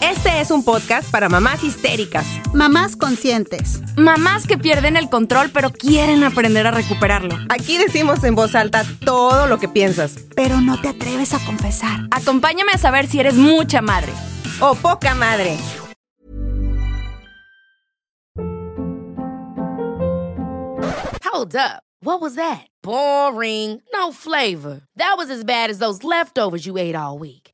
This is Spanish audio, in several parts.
Este es un podcast para mamás histéricas, Mamás conscientes. Mamás que pierden el control pero quieren aprender a recuperarlo. Aquí decimos en voz alta todo lo que piensas. Pero no te atreves a confesar. Acompáñame a saber si eres mucha madre. O poca madre. Hold up. What was that? Boring. No flavor. That was as bad as those leftovers you ate all week.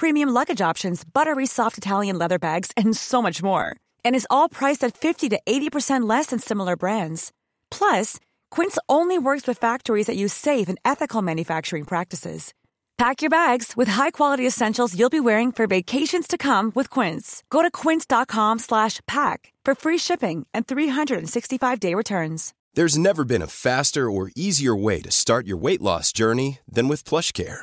premium luggage options, buttery soft Italian leather bags, and so much more. And is all priced at 50 to 80% less than similar brands. Plus, Quince only works with factories that use safe and ethical manufacturing practices. Pack your bags with high-quality essentials you'll be wearing for vacations to come with Quince. Go to quince.com slash pack for free shipping and 365-day returns. There's never been a faster or easier way to start your weight loss journey than with PlushCare.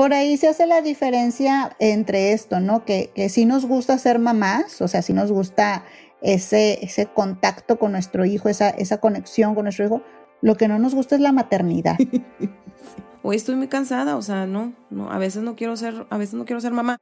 Por ahí se hace la diferencia entre esto, ¿no? Que, que sí nos gusta ser mamás, o sea, sí nos gusta ese, ese contacto con nuestro hijo, esa, esa conexión con nuestro hijo. Lo que no nos gusta es la maternidad. Hoy estoy muy cansada, o sea, no, no, a veces no quiero ser, a veces no quiero ser mamá.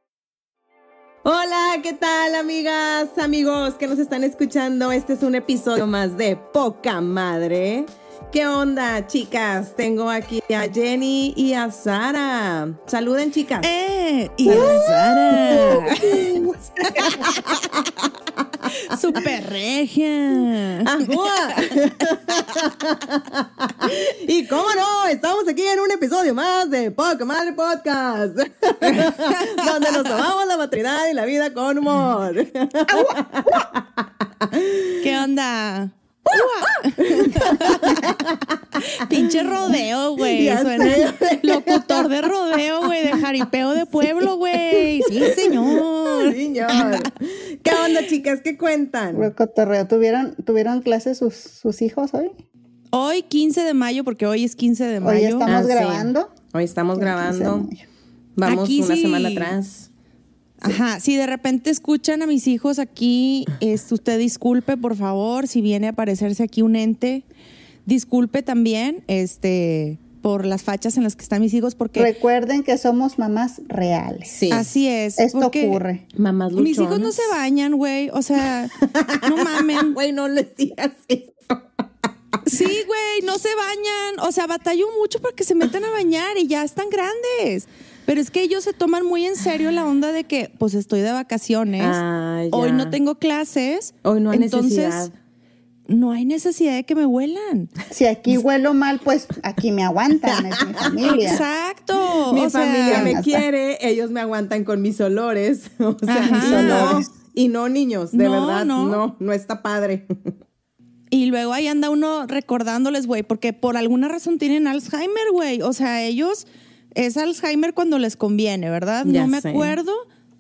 Hola, ¿qué tal amigas, amigos que nos están escuchando? Este es un episodio más de Poca Madre. ¿Qué onda, chicas? Tengo aquí a Jenny y a Sara. Saluden, chicas. ¡Eh! Y a Sara. Super regia. Y cómo no, estamos aquí en un episodio más de Poca Madre Podcast, donde nos tomamos la maternidad y la vida con humor. ¿Qué onda? Pinche rodeo, güey. Locutor de rodeo, güey, de jaripeo de pueblo, güey. Sí, señor. Señor. ¿Qué onda, chicas? ¿Qué cuentan? Cotorreo. ¿Tuvieron, ¿Tuvieron clases sus, sus hijos hoy? Hoy 15 de mayo, porque hoy es 15 de Hoy mayo. estamos Ah, sí. grabando. Hoy estamos El 15 de grabando. Vamos Aquí una sí. semana atrás. Ajá, si de repente escuchan a mis hijos aquí, es, usted disculpe, por favor, si viene a aparecerse aquí un ente, disculpe también, este, por las fachas en las que están mis hijos, porque Recuerden que somos mamás reales. Sí. así es. Esto ocurre. Mamás Mis hijos no se bañan, güey, o sea, no mamen. Güey, no les digas eso. Sí, güey, no se bañan. O sea, batallo mucho para que se metan a bañar y ya están grandes. Pero es que ellos se toman muy en serio la onda de que, pues estoy de vacaciones. Ah. Hoy no tengo clases. Hoy no hay entonces, necesidad. No hay necesidad de que me huelan. Si aquí huelo mal, pues aquí me aguantan, es mi familia. Exacto. Mi o sea, familia me hasta- quiere, ellos me aguantan con mis olores. O sea, Ajá. no, Olores. y no niños, de No, verdad, no. no, no está padre. Y luego ahí anda uno recordándoles, güey, porque por alguna razón tienen Alzheimer, güey. O sea, ellos es Alzheimer cuando les conviene, ¿verdad? Ya no me sé. acuerdo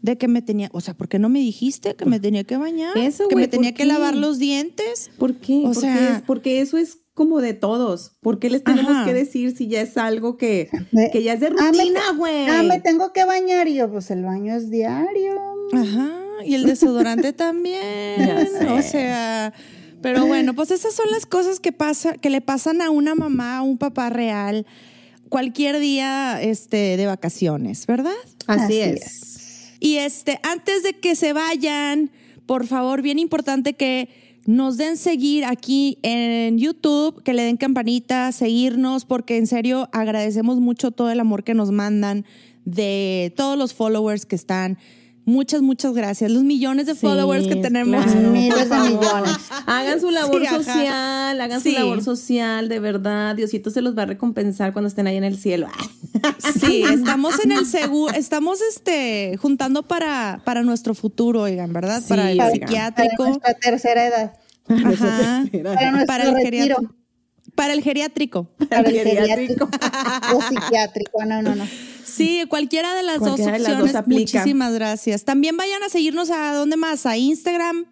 de que me tenía, o sea, ¿por qué no me dijiste que me tenía que bañar? Eso, que me tenía ¿por que lavar los dientes. ¿Por qué? O porque, sea- es- porque eso es como de todos. ¿Por qué les tenemos Ajá. que decir si ya es algo que, que ya es de Ah, rutina, güey? Ah, me tengo que bañar y yo, pues el baño es diario. Ajá, y el desodorante también. Ya sé. O sea, pero bueno, pues esas son las cosas que pasa, que le pasan a una mamá, a un papá real, cualquier día este, de vacaciones, ¿verdad? Así, Así es. Y este, antes de que se vayan, por favor, bien importante que nos den seguir aquí en YouTube, que le den campanita, seguirnos, porque en serio agradecemos mucho todo el amor que nos mandan de todos los followers que están. Muchas, muchas gracias. Los millones de Sí, followers que tenemos. claro, Miles de millones. Hagan su labor Sí, social, hagan Sí. su labor social, de verdad. Diosito se los va a recompensar cuando estén ahí en el cielo. Sí, estamos en el seguro, estamos este juntando para, para nuestro futuro, oigan, ¿verdad? Sí, para el oigan. Para psiquiátrico. nuestra tercera edad. Ajá. Para nuestro Para el retiro. geriátrico. Para el geriátrico. Para el Geriátrico. o psiquiátrico. No, no, no. Sí, cualquiera de las Cualquiera de dos las opciones. dos aplica. Muchísimas gracias. También vayan a seguirnos a dónde más, a Instagram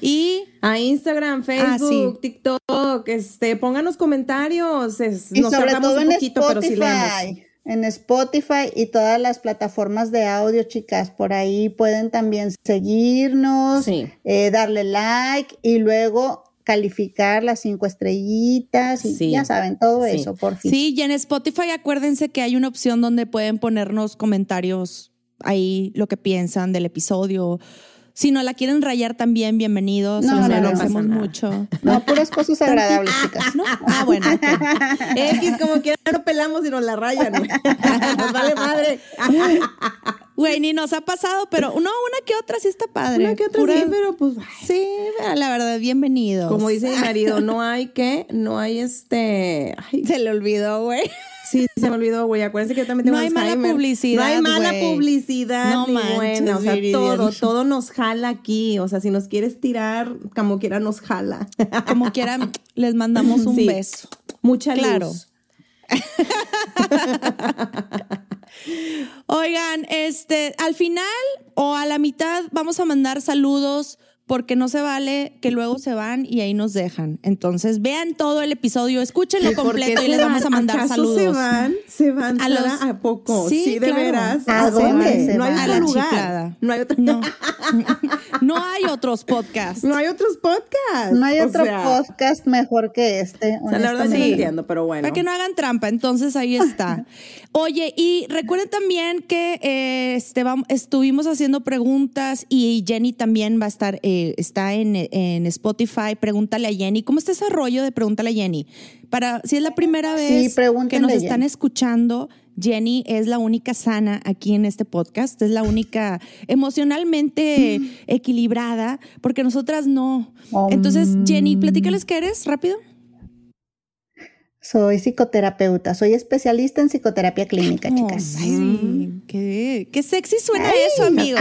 y A Instagram, Facebook, Ah, sí. TikTok, este, pónganos comentarios. es- Y nos sobre todo un en poquito, pero sí leemos. Spotify. En Spotify y todas las plataformas de audio, chicas. Por ahí pueden también seguirnos, Sí. eh, darle like y luego calificar las cinco estrellitas y Sí. ya saben, todo Sí. eso, por fin. Sí, y en Spotify acuérdense que hay una opción donde pueden ponernos comentarios ahí, lo que piensan del episodio. Si no la quieren rayar también, bienvenidos. No, los no, no nada. mucho. No, puras cosas agradables, chicas. ¿No? Ah, bueno. X, como quiera, no pelamos y nos la rayan. Nos vale madre. Güey, ni nos ha pasado, pero no, una que otra sí está padre. Una que otra Pura- sí, pero pues. ay, Sí, pero la verdad, bienvenidos. Como dice mi marido, no hay que, no hay este. Ay, Se le olvidó, güey. sí, se me olvidó, güey. Acuérdense que yo también tengo No hay mala publicidad, No hay mala publicidad, No ni manches, buena. O sea, todo, todo nos jala aquí. O sea, si nos quieres tirar, como quiera nos jala. Como quieran, les mandamos un Sí. beso. Mucha Claro. luz. Oigan, este, al final o a la mitad vamos a mandar saludos porque no se vale que luego se van y ahí nos dejan. Entonces, vean todo el episodio, escúchenlo ¿Y por qué completo y les vamos a mandar ¿Acaso saludos. se van? ¿Se van A los- ¿A poco? Sí, Sí, de claro. veras. ¿A Se dónde No hay? A otro la lugar. chiflada. No hay otro, No. no hay otros podcasts. no hay otros podcasts. No hay O otro sea, podcast mejor que este. O sea, la verdad sí entiendo, pero bueno. Para que no hagan trampa, entonces ahí está. Oye, y recuerden también que eh, este, vam- estuvimos haciendo preguntas y Jenny también va a estar, eh, está en, en Spotify. Pregúntale a Jenny. ¿Cómo está ese rollo de pregúntale a Jenny? Para, si es la primera Sí, vez que nos están Jenny. escuchando, Jenny es la única sana aquí en este podcast, es la única emocionalmente equilibrada, porque nosotras no. Entonces, Jenny, platícales qué eres, rápido. Soy psicoterapeuta, soy especialista en psicoterapia clínica, chicas. Ay, qué, qué sexy suena eso, amigo.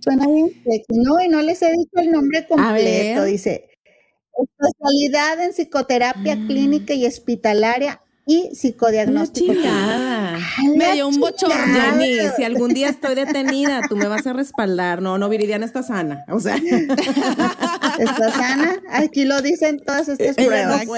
Suena bien sexy, ¿no? Y no les he dicho el nombre completo. Dice, especialidad en psicoterapia clínica y hospitalaria y psicodiagnóstico. Me dio un bochorno. Jenny, si algún día estoy detenida, tú me vas a respaldar. No, no, Viridiana está sana. O sea, ¿Está sana? Aquí lo dicen todas estas pruebas. no.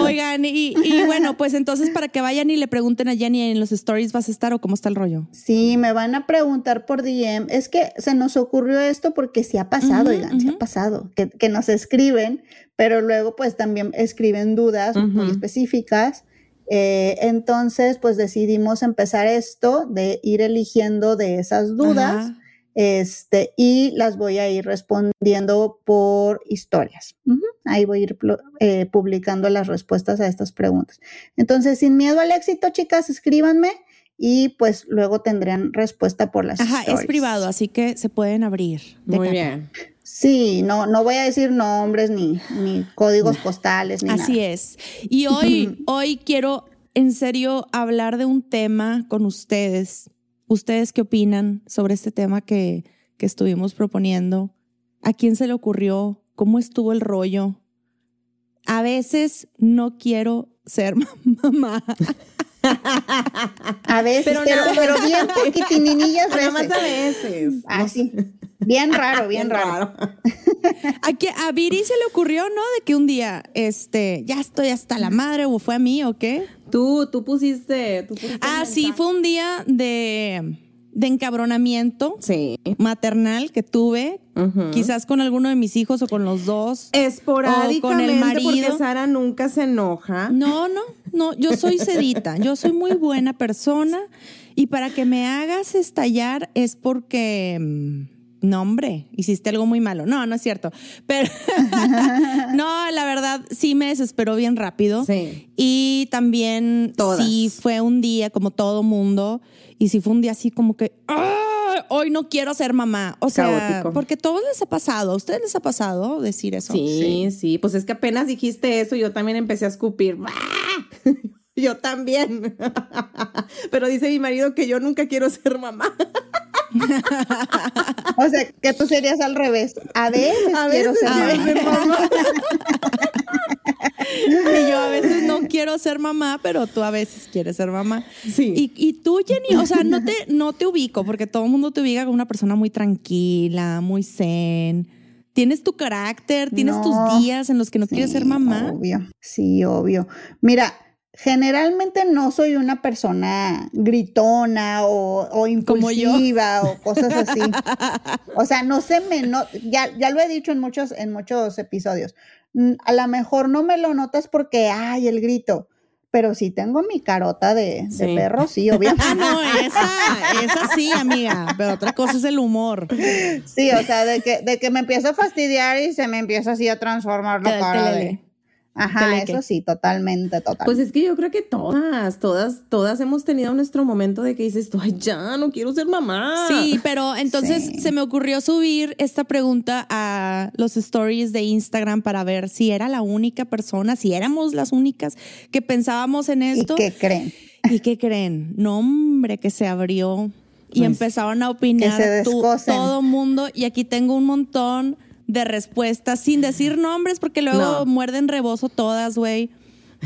Oigan, y, y bueno, pues entonces para que vayan y le pregunten a Jenny en los stories vas a estar o cómo está el rollo. Sí, me van a preguntar por DM. Es que se nos ocurrió esto porque sí ha pasado, oigan, sí ujú. ha pasado, que, que nos escriben, pero luego pues también escriben dudas muy específicas. Eh, entonces, pues decidimos empezar esto de ir eligiendo de esas dudas este, y las voy a ir respondiendo por historias. Ahí voy a ir eh, publicando las respuestas a estas preguntas. Entonces, sin miedo al éxito, chicas, escríbanme y pues luego tendrán respuesta por las Ajá, es privado, así que se pueden abrir. Muy capa. bien. Sí, no, no voy a decir nombres ni, ni códigos postales ni Así nada. es. Y hoy, hoy quiero en serio hablar de un tema con ustedes. ¿Ustedes qué opinan sobre este tema que, que estuvimos proponiendo? ¿A quién se le ocurrió? ¿Cómo estuvo el rollo? A veces no quiero ser mamá. A veces, pero, Pero pero, bien poquitininillas Nada más veces. a veces. Ah, sí. Bien raro, bien, raro. A, que, a Viri se le ocurrió, ¿no? De que un día, este, ya estoy hasta la madre, o fue a mí, o qué. Tú, tú pusiste. Tú pusiste Ah, sí, fue un día de, de encabronamiento Sí. maternal que tuve, quizás con alguno de mis hijos o con los dos. Esporádicamente, O con el marido. porque Sara nunca se enoja. No, no, no, yo soy sedita, yo soy muy buena persona y para que me hagas estallar es porque, mm, no, hombre, hiciste algo muy malo. No, no es cierto. Pero no, la verdad sí me desesperó bien rápido. Sí. Y también Todas. sí fue un día como todo mundo. Y sí fue un día así como que, "Ah, hoy no quiero ser mamá. O sea, Caótico. porque a todos les ha pasado. ¿A ustedes les ha pasado decir eso? Sí, sí, pues es que apenas dijiste eso, yo también empecé a escupir. ¡Ah! Yo también. Pero dice mi marido que yo nunca quiero ser mamá. O sea, que tú serías al revés. A veces, A quiero veces ser quiero mamá. Y yo a veces no quiero ser mamá, pero tú a veces quieres ser mamá. Sí. Y, y tú, Jenny, o sea, no te, no te ubico, porque todo el mundo te ubica como una persona muy tranquila, muy zen. Tienes tu carácter, tienes No. tus días en los que no quieres ser mamá. Obvio, sí, obvio. Mira, generalmente no soy una persona gritona o, o impulsiva o cosas así. O sea, no se me no, ya, ya lo he dicho en muchos, en muchos episodios. A lo mejor no me lo notas porque ay el grito, pero sí tengo mi carota de, de Sí. perro, sí, obviamente. Ah, no, esa, esa sí, amiga. Pero otra cosa es el humor. Sí, o sea, de que, de que me empiezo a fastidiar y se me empieza así a transformar la cara de-. Ajá, Teleque. eso sí, totalmente, totalmente. Pues es que yo creo que todas, todas, todas hemos tenido nuestro momento de que dices, tú, ay, ya, no quiero ser mamá. Sí, pero entonces Sí. se me ocurrió subir esta pregunta a los stories de Instagram para ver si era la única persona, si éramos las únicas que pensábamos en ¿Y esto. qué creen? ¿Y qué creen? No, hombre, que se abrió y Pues, empezaron a opinar que se todo mundo. Y aquí tengo un montón de respuestas sin decir nombres porque luego No. muerden rebozo todas, güey.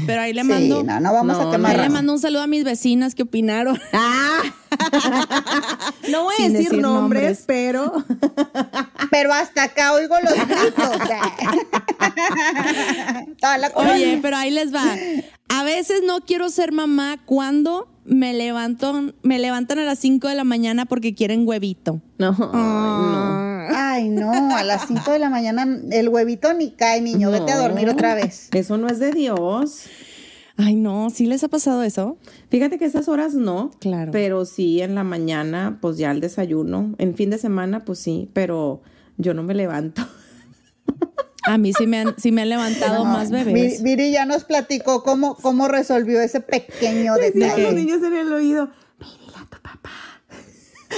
Pero ahí le Sí, mando. no, no vamos No, a quemar. Ahí le mando un saludo a mis vecinas que opinaron. Ah. no voy a decir, decir nombres, nombres. pero Pero hasta acá oigo los gritos. Oye, pero ahí les va. A veces no quiero ser mamá cuando me levanto, me levantan a las 5 de la mañana porque quieren huevito. no, ay, Ay, no, a las 5 de la mañana el huevito ni cae, niño. no. Vete a dormir otra vez. Eso no es de Dios. Ay, no, ¿sí les ha pasado eso? Fíjate que esas horas no. Claro. Pero sí en la mañana, pues ya el desayuno. En fin de semana, pues sí, pero yo no me levanto. A mí sí me han, sí me han levantado más bebés. Viri ya nos platicó cómo, cómo resolvió ese pequeño detalle. los niños en el oído, pídele a tu papá.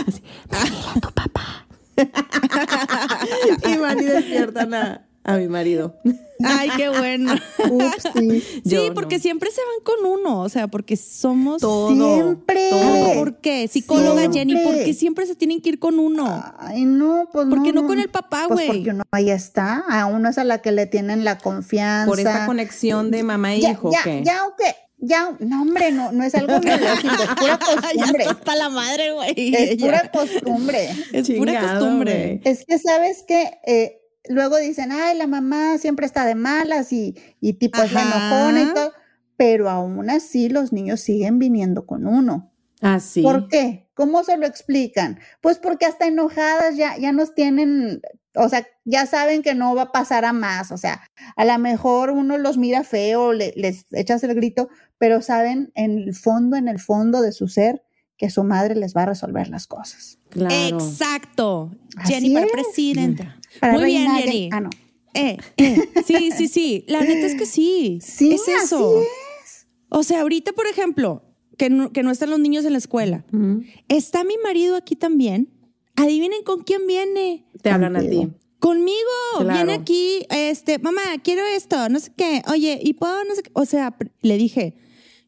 Así, a tu papá. y van y despiertan a, a mi marido. Ay, qué bueno. Ups, sí. Sí, porque no. siempre se van con uno, o sea, porque somos... Todo. Siempre. todo. ¿Por qué? Psicóloga Siempre. Jenny, ¿por qué siempre se tienen que ir con uno? Ay, no, pues ¿Por no. qué no con el papá, Pues güey? porque uno ahí está. A uno es a la que le tienen la confianza. Por esta conexión de mamá e ya, hijo, ya, ¿qué? ya, aunque, ya, no, hombre, no, no es algo biológico, es pura ya costumbre. la madre, güey. Es Ya. pura costumbre. Es pura Chingado, costumbre. Es que, ¿sabes que luego dicen, ay, la mamá siempre está de malas y, y tipo es la Ajá. enojona y todo, pero aún así los niños siguen viniendo con uno. Así. ¿Por qué? ¿Cómo se lo explican? Pues porque hasta enojadas ya, ya nos tienen, o sea, ya saben que no va a pasar a más, o sea, a lo mejor uno los mira feo, le- les echas el grito, pero saben en el fondo, en el fondo de su ser, que su madre les va a resolver las cosas. Claro. Exacto. Así Jenny para es. presidenta. Para Muy bien, Jenny. Ah, no. Eh, eh. Sí, sí, sí. La neta es que sí. Sí, es eso. así O sea, ahorita, por ejemplo, que no, que no están los niños en la escuela. Está mi marido aquí también. Adivinen con quién viene. Te hablan a Contigo. ti. Conmigo. Claro. Viene aquí, este, mamá, quiero esto, no sé qué. Oye, ¿y puedo? No sé qué. O sea, le dije,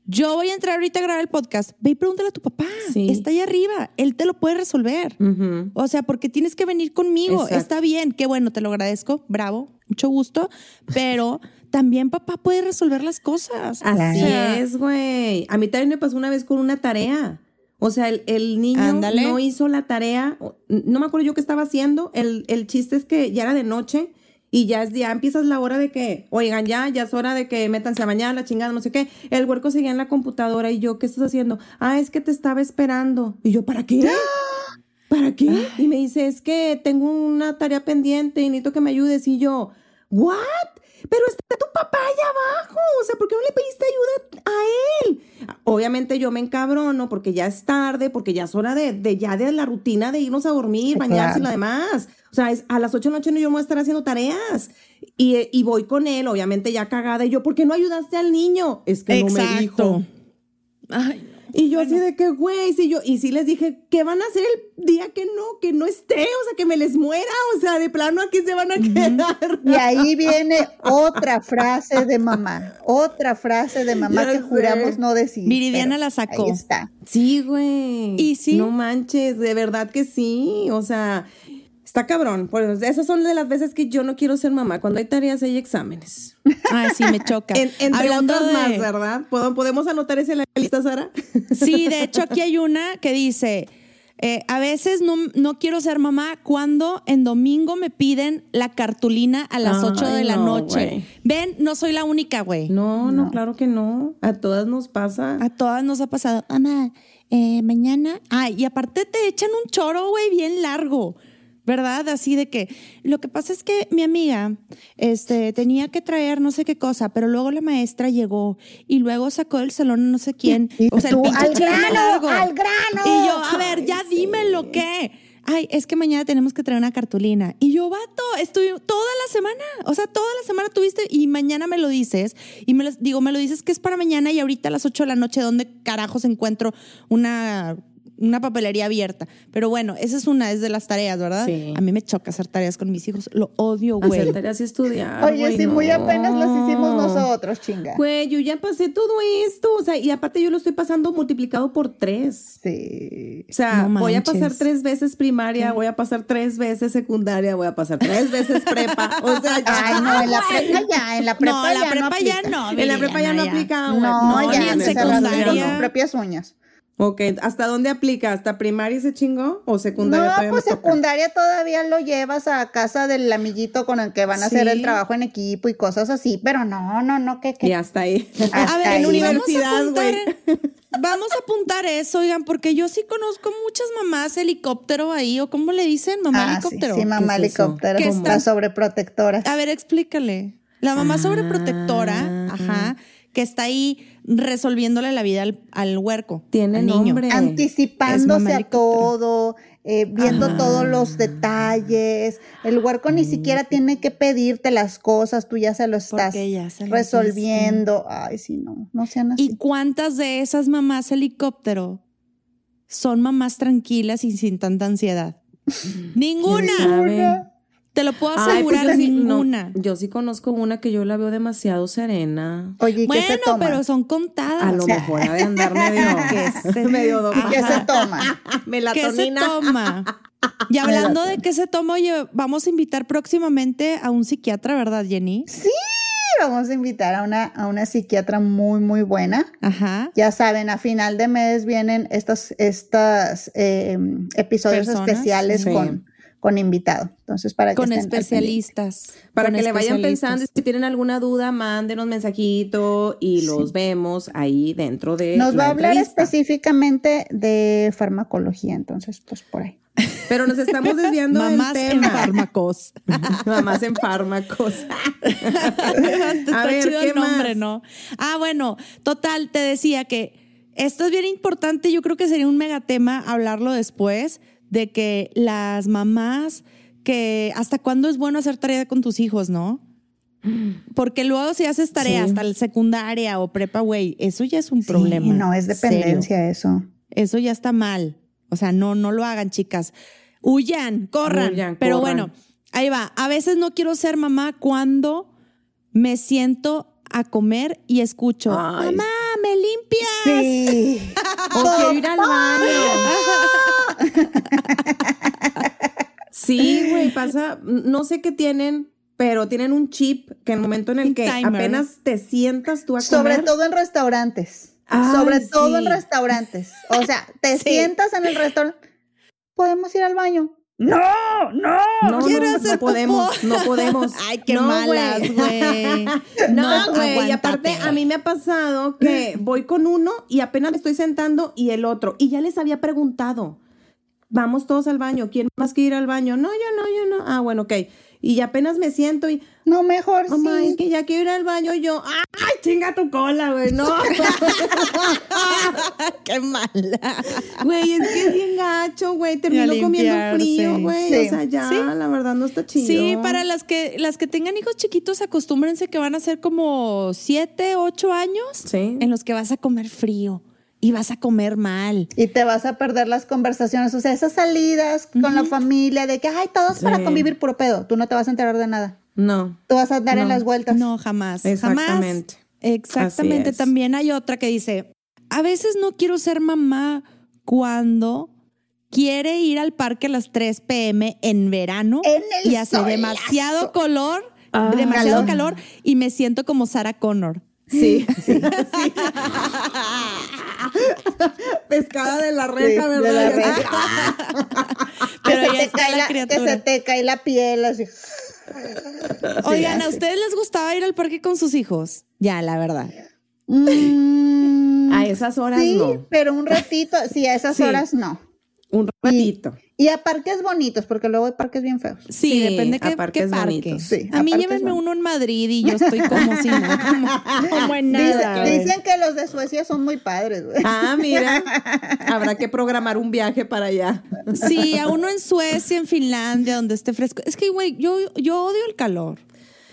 yo voy a entrar ahorita a grabar el podcast. Ve y pregúntale a tu papá. Sí. Está ahí arriba. Él te lo puede resolver. Ujú. O sea, porque tienes que venir conmigo. Exacto. Está bien, qué bueno, te lo agradezco. Bravo, mucho gusto. Pero también papá puede resolver las cosas. Así O sea, es, güey. A mí también me pasó una vez con una tarea. O sea, el, el niño Ándale. no hizo la tarea. No me acuerdo yo qué estaba haciendo. El, el chiste es que ya era de noche y ya, es- ya empiezas la hora de que, oigan, ya, ya es hora de que métanse a bañar, la chingada, no sé qué. El huerco seguía en la computadora y yo, ¿qué estás haciendo? Ah, es que te estaba esperando. Y yo, ¿para qué? ¿Para qué? Y me dice, es que tengo una tarea pendiente y necesito que me ayudes. Y yo, ¿what? Pero está tu papá allá abajo, o sea, ¿por qué no le pediste ayuda a él? Obviamente yo me encabrono porque ya es tarde, porque ya es hora de, de ya de la rutina de irnos a dormir, bañarse y lo demás. O sea, es, a las 8 de la noche no yo me voy a estar haciendo tareas. Y, y voy con él, obviamente ya cagada. Y yo, ¿por qué no ayudaste al niño? Es que no me dijo. Ay. Y yo así de que, güey, sí, yo, y sí les dije, ¿qué van a hacer el día que no, que no esté? O sea, que me les muera, o sea, de plano aquí se van a quedar. Y ahí viene otra frase de mamá, otra frase de mamá Ya que sé. juramos no decir. Viridiana la sacó. Ahí está. Sí, güey. ¿Y sí? No manches, de verdad que sí. O sea, está cabrón. Pues esas son de las veces que yo no quiero ser mamá. Cuando hay tareas, hay exámenes. Ay, sí, me choca. En- entre Hablando otras de- más, ¿verdad? ¿Pod- ¿Podemos anotar ese en la lista, Sara? Sí, de hecho aquí hay una que dice, eh, a veces no, no quiero ser mamá cuando en domingo me piden la cartulina a las Ay, 8 de la no, noche. Ven, no soy la única, güey. No, no, claro que no. A todas nos pasa. A todas nos ha pasado. Mamá, eh, mañana. Ay, y aparte te echan un choro, güey, bien largo. ¿Verdad? Así de que lo que pasa es que mi amiga este, tenía que traer no sé qué cosa, pero luego la maestra llegó y luego sacó del salón no sé quién. Y o sea, el pinche al grano, al grano. Y yo, a ver, ya dime lo que. Ay, es que mañana tenemos que traer una cartulina. Y yo, vato, estoy toda la semana. O sea, toda la semana tuviste y mañana me lo dices. Y me lo, digo, me lo dices que es para mañana y ahorita a las 8 de la noche, ¿dónde carajos encuentro una, una papelería abierta? Pero bueno, esa es una, es de las tareas, ¿verdad? Sí. A mí me choca hacer tareas con mis hijos. Lo odio, güey. Hacer tareas y estudiar. Oye, güey, si muy apenas las hicimos nosotros, chinga. Güey, yo ya pasé todo esto. O sea, y aparte yo lo estoy pasando multiplicado por tres. Sí. O sea, No voy a pasar tres veces primaria, voy a pasar tres veces secundaria, voy a pasar tres veces prepa. O sea, ya. Ay, no, en la prepa ya, en la prepa no, ya la prepa no ya no. En la prepa ya no aplica. güey. No, No, ya, ni en se secundaria. rasgaron sus propias uñas. Ok, ¿hasta dónde aplica? ¿Hasta primaria se chingó? ¿O secundaria No, todavía pues secundaria todavía lo llevas a casa del amiguito con el que van a hacer Sí. el trabajo en equipo y cosas así, pero no, no, no, que, que Y hasta ahí. Hasta A ver, ahí. en Universidad, güey. Vamos a apuntar eso, oigan, porque yo sí conozco muchas mamás helicóptero ahí, o cómo le dicen, mamá Ah, sí, helicóptero. sí, mamá ¿Qué es eso? helicóptero, ¿Qué la están- sobreprotectora. A ver, explícale. La mamá sobreprotectora, Ah. ajá, que está ahí resolviéndole la vida al, al huerco. Tiene al niño. nombre. Anticipándose a todo, eh, viendo todos los detalles. El huerco ni siquiera tiene que pedirte las cosas, tú ya se lo estás ya se lo resolviendo. Ay, sí, no, no sean así. ¿Y cuántas de esas mamás helicóptero son mamás tranquilas y sin tanta ansiedad? Ninguna. Te lo puedo Ay, pues asegurar, yo sí- no, ninguna. yo sí conozco una que yo la veo demasiado serena. Oye, ¿y qué se Bueno, toma? pero son contadas. A lo mejor ha de andar medio, Que se- medio ¿Y domada. qué se toma? ¿Qué se Melatonina. toma? Y hablando de qué se toma, oye, vamos a invitar próximamente a un psiquiatra, ¿verdad, Jenny? Sí, vamos a invitar a una, a una psiquiatra muy, muy buena. Ajá. Ya saben, a final de mes vienen estos estas, eh, episodios Personas, especiales sí. con, con invitado. Entonces, para que Con estén especialistas. Para con que le vayan pensando, y si tienen alguna duda, mándenos mensajito y los vemos ahí dentro de Nos la va a hablar entrevista. específicamente de farmacología, entonces, pues por ahí. Pero nos estamos desviando Mamás del en fármacos. Mamás en fármacos. Está A ver, chido ¿qué el nombre, más? ¿no? Ah, bueno, total, te decía que esto es bien importante. Yo creo que sería un megatema hablarlo después de que las mamás, que hasta cuándo es bueno hacer tarea con tus hijos, ¿no? Porque luego si haces tarea Sí. hasta la secundaria o prepa, güey, eso ya es un Sí, problema. no, es Serio. dependencia eso. Eso ya está mal. O sea, no, no lo hagan, chicas. Huyan, corran. Huyan, Pero corran. bueno, ahí va. A veces no quiero ser mamá cuando me siento a comer y escucho, Ay. mamá, ¿me limpias? Sí. O quiero ir al baño. Sí, güey, pasa, no sé qué tienen, pero tienen un chip que en el momento en el que timer. apenas te sientas tú a Sobre comer, todo en restaurantes. Ay, Sobre todo en restaurantes. O sea, te Sí. sientas en el restaurante. ¿Podemos ir al baño? No, no. no, quiero no, no podemos, no podemos. Ay, qué No, malas, güey. No, güey, y aparte a mí me ha pasado que voy con uno y apenas me estoy sentando y el otro, y ya les había preguntado, vamos todos al baño, ¿quién más quiere ir al baño? No, yo no, yo no. Ah, bueno, ok. y ya apenas me siento y, No, mejor mamá, sí. es que ya quiero ir al baño yo, ay, chinga tu cola, güey, no. Qué mala. Güey, es que es bien gacho, güey, termino comiendo frío, güey, Sí. o sea, ya, Sí. la verdad no está chido. Sí, para las que las que tengan hijos chiquitos, acostúmbrense que van a ser como siete, ocho años Sí. en los que vas a comer frío y vas a comer mal. Y te vas a perder las conversaciones, o sea, esas salidas con la familia de que, ay, todos para convivir puro pedo. Tú no te vas a enterar de nada. No, Tú vas a andar en las vueltas. No, jamás. Exactamente. Jamás. Exactamente. También hay otra que dice, a veces no quiero ser mamá cuando quiere ir al parque a las 3 pm en verano En el y hace solazo. demasiado color, Ah. demasiado Calor. calor y me siento como Sarah Connor. Sí, sí, sí. Pescada de la reja, Sí, de ¿verdad? la reja. que, Pero se ya te está cae la la, que se te cae la piel así. Oigan, ¿a ustedes les gustaba ir al parque con sus hijos? Ya, la verdad. Mm, A esas horas sí, no. pero un ratito, sí, a esas Sí. horas no. Un ratito. Y a parques bonitos, porque luego hay parques bien feos. Sí, Sí, depende a qué, qué parques parque. bonitos. Sí, a a mí llévenme uno en Madrid y yo estoy como si no, como, como en Dice- nada. güey. dicen que los de Suecia son muy padres, güey. Ah, mira, habrá que programar un viaje para allá. Sí, a uno en Suecia, en Finlandia, donde esté fresco. Es que, güey, yo, yo odio el calor.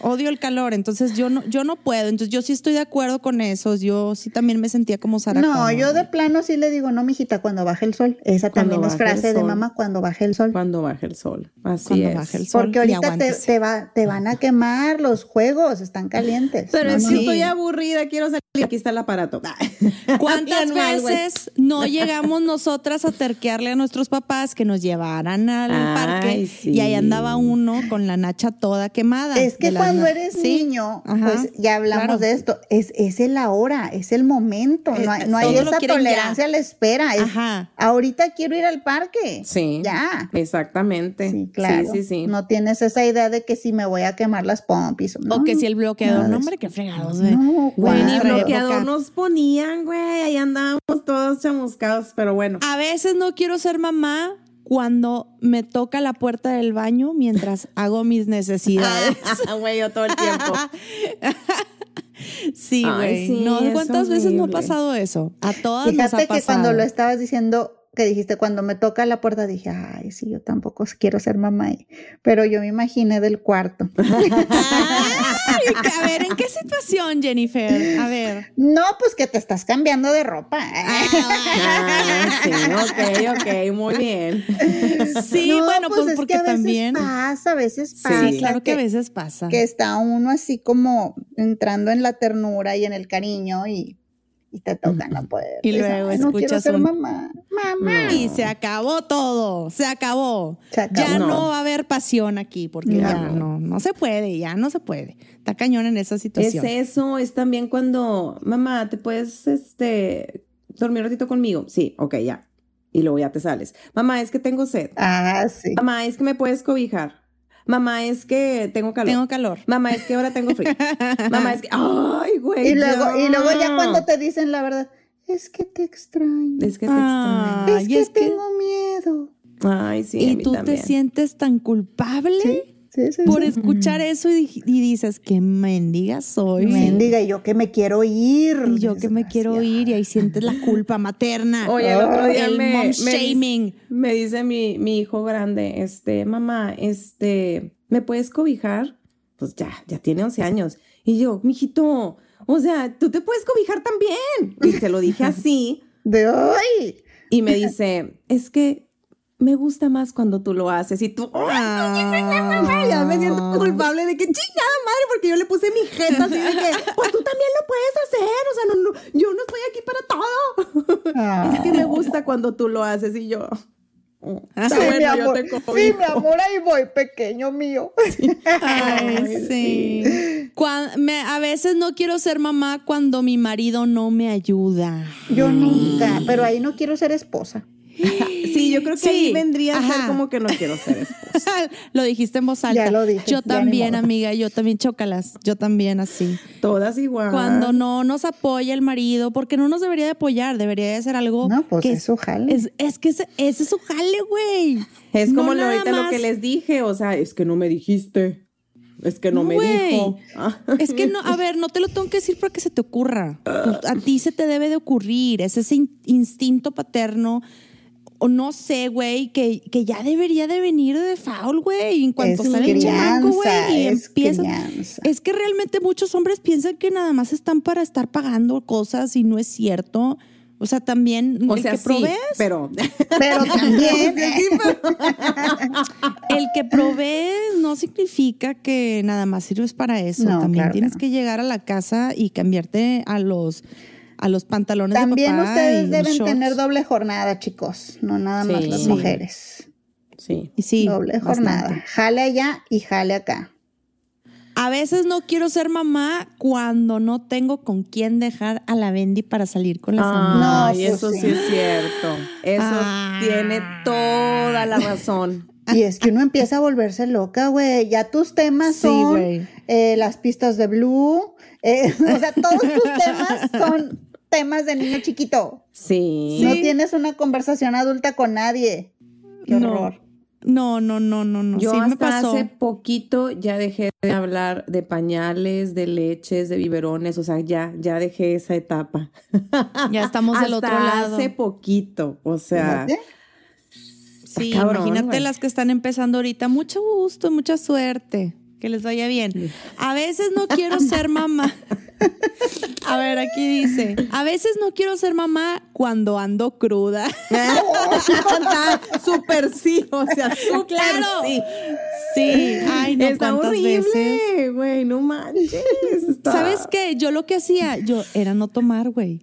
Odio el calor, entonces yo no, yo no puedo. Entonces yo sí estoy de acuerdo con esos. Yo sí también me sentía como Sara No, Connor. yo de plano sí le digo, no, mijita, cuando baje el sol. Esa Cuando también es frase de mamá, cuando baje el sol. Cuando baje el sol. Así Cuando es. baje el sol. Porque ahorita te, te, va, te van a quemar los juegos, están calientes. Pero No, es no. Sí. estoy aburrida, quiero salir. Aquí está el aparato. ¿Cuántas veces no llegamos nosotras a terquearle a nuestros papás que nos llevaran al Ay, parque sí. y ahí andaba uno con la nacha toda quemada? Es que las cuando eres Sí, niño, ajá, pues ya hablamos claro. de esto, es, es el ahora, es el momento, no hay, no hay esa ya. tolerancia a la espera. es, Ajá. Ahorita quiero ir al parque. Sí. Ya. Exactamente. Sí, claro. Sí, sí, sí. No tienes esa idea de que si me voy a quemar las pompis. No, O que si el bloqueador, no, hombre, qué fregados, güey. No, Güey, ni bloqueador nos ponían, güey. Ahí andábamos todos chamuscados, pero bueno. A veces no quiero ser mamá cuando me toca la puerta del baño mientras hago mis necesidades. Güey, yo todo el tiempo. Sí, güey. sí, no, ¿cuántas veces no ha pasado eso? A todas nos Fíjate ha que cuando lo estabas diciendo, que dijiste, cuando me toca la puerta, dije, ay, sí, yo tampoco quiero ser mamá. ahí". Pero yo me imaginé del cuarto. A ver, ¿en qué situación, Jennifer? A ver. No, pues que te estás cambiando de ropa. Ah, sí, ok, ok, muy bien. Sí, No, bueno, pues, es porque que a veces también. pasa, a veces pasa. Sí, claro que a veces pasa. que está uno así como entrando en la ternura y en el cariño y, y te tocan la puerta. Y luego "Ay, no quiero escuchas ser un- mamá. Mamá. Y se acabó todo, se acabó. Se acabó. Ya no. No. va a haber pasión aquí, porque No. ya no, no se puede, ya no se puede. Está cañón en esa Es situación. eso, es también cuando, mamá, ¿te puedes, este, dormir un ratito conmigo? Sí, ok, ya. Y luego ya te sales. Mamá, es que tengo sed. Ah, sí. Mamá, es que me puedes cobijar. Mamá, es que tengo calor. Tengo calor. Mamá, es que ahora tengo frío. Mamá, es que, ay, güey. Y luego, y luego ya cuando te dicen la verdad, es que te extraño. Es que te Ah, es que es que- tengo miedo. extraño. Ay, sí, a y mí tú también. te sientes tan culpable Sí, sí, por sí. escuchar eso y, di- y dices, qué mendiga soy. Mendiga, y yo que me quiero ir. Y yo que me quiero ir y ahí sientes la culpa materna. Oye, el otro día el me, mom me dice- shaming. me dice mi, mi hijo grande, este, mamá, este, ¿me puedes cobijar? Pues ya, ya tiene 11 años. Y yo, mijito, o sea, tú te puedes cobijar también. Y se lo dije así. De hoy. Y me dice, es que me gusta más cuando tú lo haces. Y tú, ¡ay! ya me siento culpable de que chingada madre, porque yo le puse mi jeta así de que, pues tú también lo puedes hacer. O sea, no, no, yo no estoy aquí para todo. Es que me gusta cuando tú lo haces. Y yo, "Ah, Sí, bueno, mi yo amor. te Sí, cobijo". mi amor, ahí voy, pequeño mío. Ay, Ay, sí. Me- a veces no quiero ser mamá cuando mi marido no me ayuda. Yo nunca, pero ahí no quiero ser esposa. Sí, yo creo que Sí, ahí vendría a ser como que no quiero ser esposa. lo dijiste en voz alta. Ya lo dije, Yo también, amiga, yo también chócalas. Yo también así. Todas igual. Cuando no nos apoya el marido, porque no nos debería de apoyar, debería de ser algo No, pues que es su jale. Es, es que ese, ese es su jale, güey. Es No como lo, ahorita lo que les dije, o sea, es que no me dijiste. Es que no, No, me dijo. Es que no, a ver, no te lo tengo que decir para que se te ocurra. Pues, a ti se te debe de ocurrir. Es ese in- instinto paterno. O no sé, güey, que, que ya debería de venir de foul, güey. En cuanto Es sale el chamaco, güey, y es empieza. crianza. Es que realmente muchos hombres piensan que nada más están para estar pagando cosas y no es cierto. O sea, también O el sea, que sí, provees, pero Pero también, el que provees no significa que nada más sirves para eso. No, también claro que tienes no. que llegar a la casa y cambiarte a los a los pantalones también de papá ustedes deben tener doble jornada, chicos. No nada más Sí. las Sí. mujeres. sí. Y sí, doble bastante. jornada. Jale allá y jale acá. A veces no quiero ser mamá cuando no tengo con quién dejar a la Bendy para salir con las amigas. No, pues eso sí. sí es cierto. Eso Ah. tiene toda la razón. Y es que uno empieza a volverse loca, güey. Ya tus temas Sí, son eh, las pistas de Blue. eh, o sea, todos tus temas son temas de niño chiquito. Sí. No tienes una conversación adulta con nadie. Qué No. horror. No, no, no, no, no. Yo sí me hasta pasó. hace poquito ya dejé de hablar de pañales, de leches, de biberones, o sea, ya, ya dejé esa etapa. Ya estamos del Hasta otro lado. Hace poquito, o sea, Fíjate. Sí, cabrón, imagínate güey. las que están empezando ahorita. Mucho gusto, mucha suerte. Que les vaya bien. A veces no quiero ser mamá. A ver, aquí dice. A veces no quiero ser mamá cuando ando cruda. Súper sí, o sea, súper Claro. sí. Sí, ay, no, Está cuántas horrible, güey, no manches. está- ¿Sabes qué? Yo lo que hacía, yo era no tomar, güey.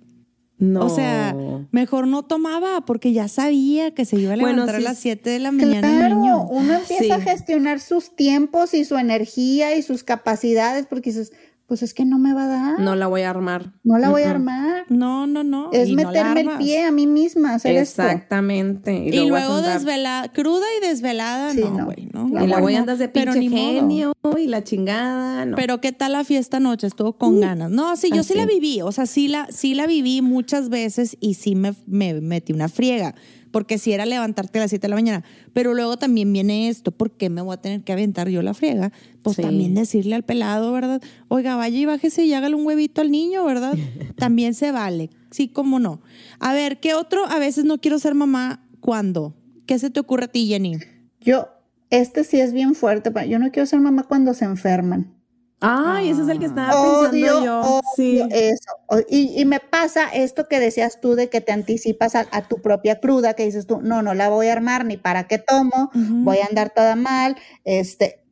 No. O sea, mejor no tomaba porque ya sabía que se iba a Bueno, levantar sí, a las 7 de la mañana el Claro, niño. uno empieza Sí. a gestionar sus tiempos y su energía y sus capacidades porque dices, pues es que no me va a dar, no la voy a armar. no la voy a armar. No, no, no. Es y no la meterme el pie a mí misma, hacer esto. Exactamente. Y, luego desvelada, cruda y desvelada, Sí, no, no. güey, no. La Y luego no, ya andas de pero pinche modo. genio y la chingada, no. Pero qué tal la fiesta anoche, estuvo con ganas. No, sí, yo sí la viví, o sea, sí la, sí la viví muchas veces y sí me, me metí una friega, porque sí era levantarte a las 7 de la mañana. Pero luego también viene esto, ¿por qué me voy a tener que aventar yo la friega? Pues Sí. también decirle al pelado, ¿verdad? Oiga, vaya y bájese y hágale un huevito al niño, ¿verdad? también se vale, sí, cómo no. A ver, ¿qué otro? A veces no quiero ser mamá, ¿cuándo? ¿Qué se te ocurre a ti, Jenny? Yo, este sí es bien fuerte, pero yo no quiero ser mamá cuando se enferman. Ay, ese es el que estaba Odio, pensando yo. odio sí. eso. Y, y me pasa esto que decías tú de que te anticipas a, a tu propia cruda, que dices tú, no, no la voy a armar ni para qué tomo, voy a andar toda mal. Este,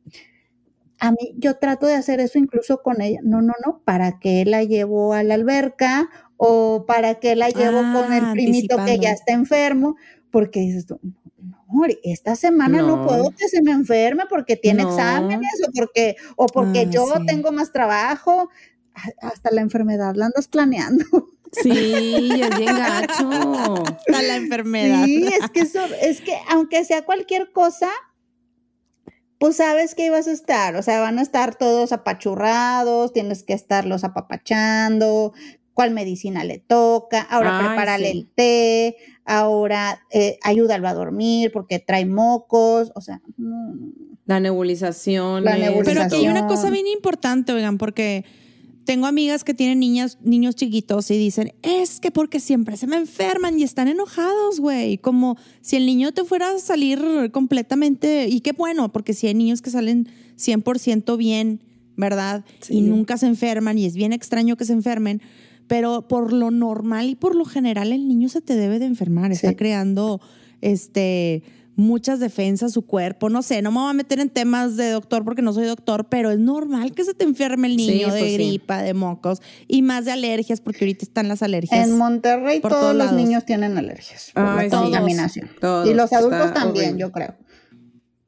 a mí, yo trato de hacer eso incluso con ella. No, no, no, ¿para qué la llevo a la alberca? O para qué la llevo con el Ah, primito que ya está enfermo? Porque dices tú, esta semana no, No. puedo que se me enferme porque tiene No. exámenes o porque, o porque Ah, yo sí. tengo más trabajo. Hasta la enfermedad la andas planeando. Sí, es bien gacho. Está la enfermedad. Sí, es que eso, es que aunque sea cualquier cosa, pues sabes que ibas a estar, o sea, van a estar todos apachurrados, tienes que estarlos apapachando, cuál medicina le toca, ahora Ay, prepárale sí. el té, ahora eh, ayúdalo a dormir porque trae mocos, o sea, no. La nebulización. La es- Pero aquí hay nebulización. una cosa bien importante, oigan, porque tengo amigas que tienen niñas, niños chiquitos y dicen, es que porque siempre se me enferman y están enojados, güey. Como si el niño te fuera a salir completamente, y qué bueno, porque si hay niños que salen 100% bien, ¿verdad? Sí. Y nunca se enferman y es bien extraño que se enfermen. Pero por lo normal y por lo general el niño se te debe de enfermar, está Sí. creando este muchas defensas su cuerpo, no sé, no me voy a meter en temas de doctor porque no soy doctor, pero es normal que se te enferme el Sí, niño de pues sí. gripa, de mocos y más de alergias porque ahorita están las alergias. En Monterrey por todos todos los lados. niños tienen alergias por Ay, la sí. contaminación. Todos. Y los adultos Está también, horrible. yo creo.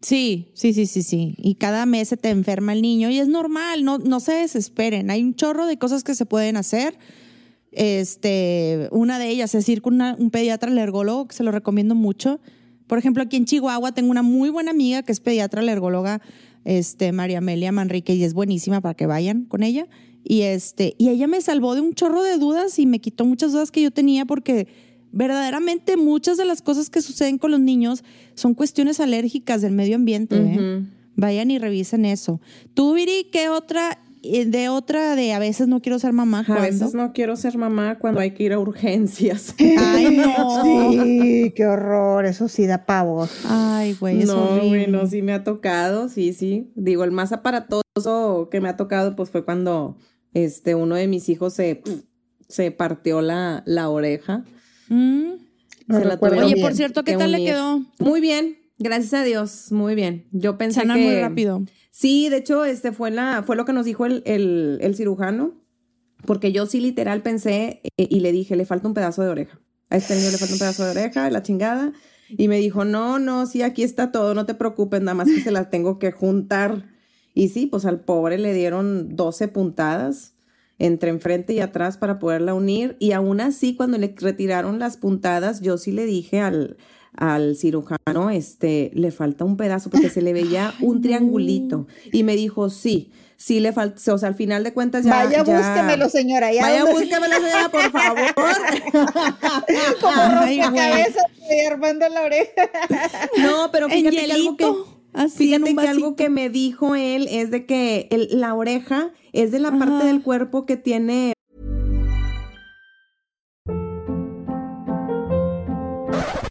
Sí, sí, sí, sí, sí. Y cada mes se te enferma el niño y es normal, no, no se desesperen. Hay un chorro de cosas que se pueden hacer. Este, una de ellas es ir con una- un pediatra alergólogo, que se lo recomiendo mucho, Por ejemplo, aquí en Chihuahua tengo una muy buena amiga que es pediatra alergóloga, este, María Amelia Manrique, y es buenísima para que vayan con ella. Y, este, y ella me salvó de un chorro de dudas y me quitó muchas dudas que yo tenía porque verdaderamente muchas de las cosas que suceden con los niños son cuestiones alérgicas del medio ambiente. ¿eh? Vayan y revisen eso. Tú, Viri, ¿qué otra de otra de a veces no quiero ser mamá. A veces no quiero ser mamá cuando hay que ir a urgencias. Ay, no. Sí, qué horror. Eso sí da pavor. Ay, güey, es no, horrible. bueno, sí me ha tocado, sí, sí. Digo, el más aparatoso que me ha tocado, pues fue cuando este, uno de mis hijos se, se partió la, la oreja. Mm. No Se la Oye, bien. por cierto, ¿qué tal le quedó? Muy bien, gracias a Dios, muy bien. Yo pensé Sana que... muy rápido. Sí, de hecho, este fue la, fue lo que nos dijo el, el, cirujano, porque yo sí literal pensé eh, y le dije, le falta un pedazo de oreja. A este niño le falta un pedazo de oreja, la chingada. Y me dijo, no, no, sí, aquí está todo, no te preocupes, nada más que se las tengo que juntar. Y sí, pues al pobre le dieron 12 puntadas entre enfrente y atrás para poderla unir. Y aún así, cuando le retiraron las puntadas, yo sí le dije al, al cirujano, este, le falta un pedazo porque se le veía un triangulito. Y me dijo, sí, sí le falta, o sea, al final de cuentas ya. Vaya, ya- búsquemelo, señora. Ya Vaya, búsquemelo, señora, por favor. Como rompecabezas, estoy armando la oreja. No, pero fíjate que algo que, así fíjate que algo que me dijo él es de que el- la oreja es de la parte del cuerpo que tiene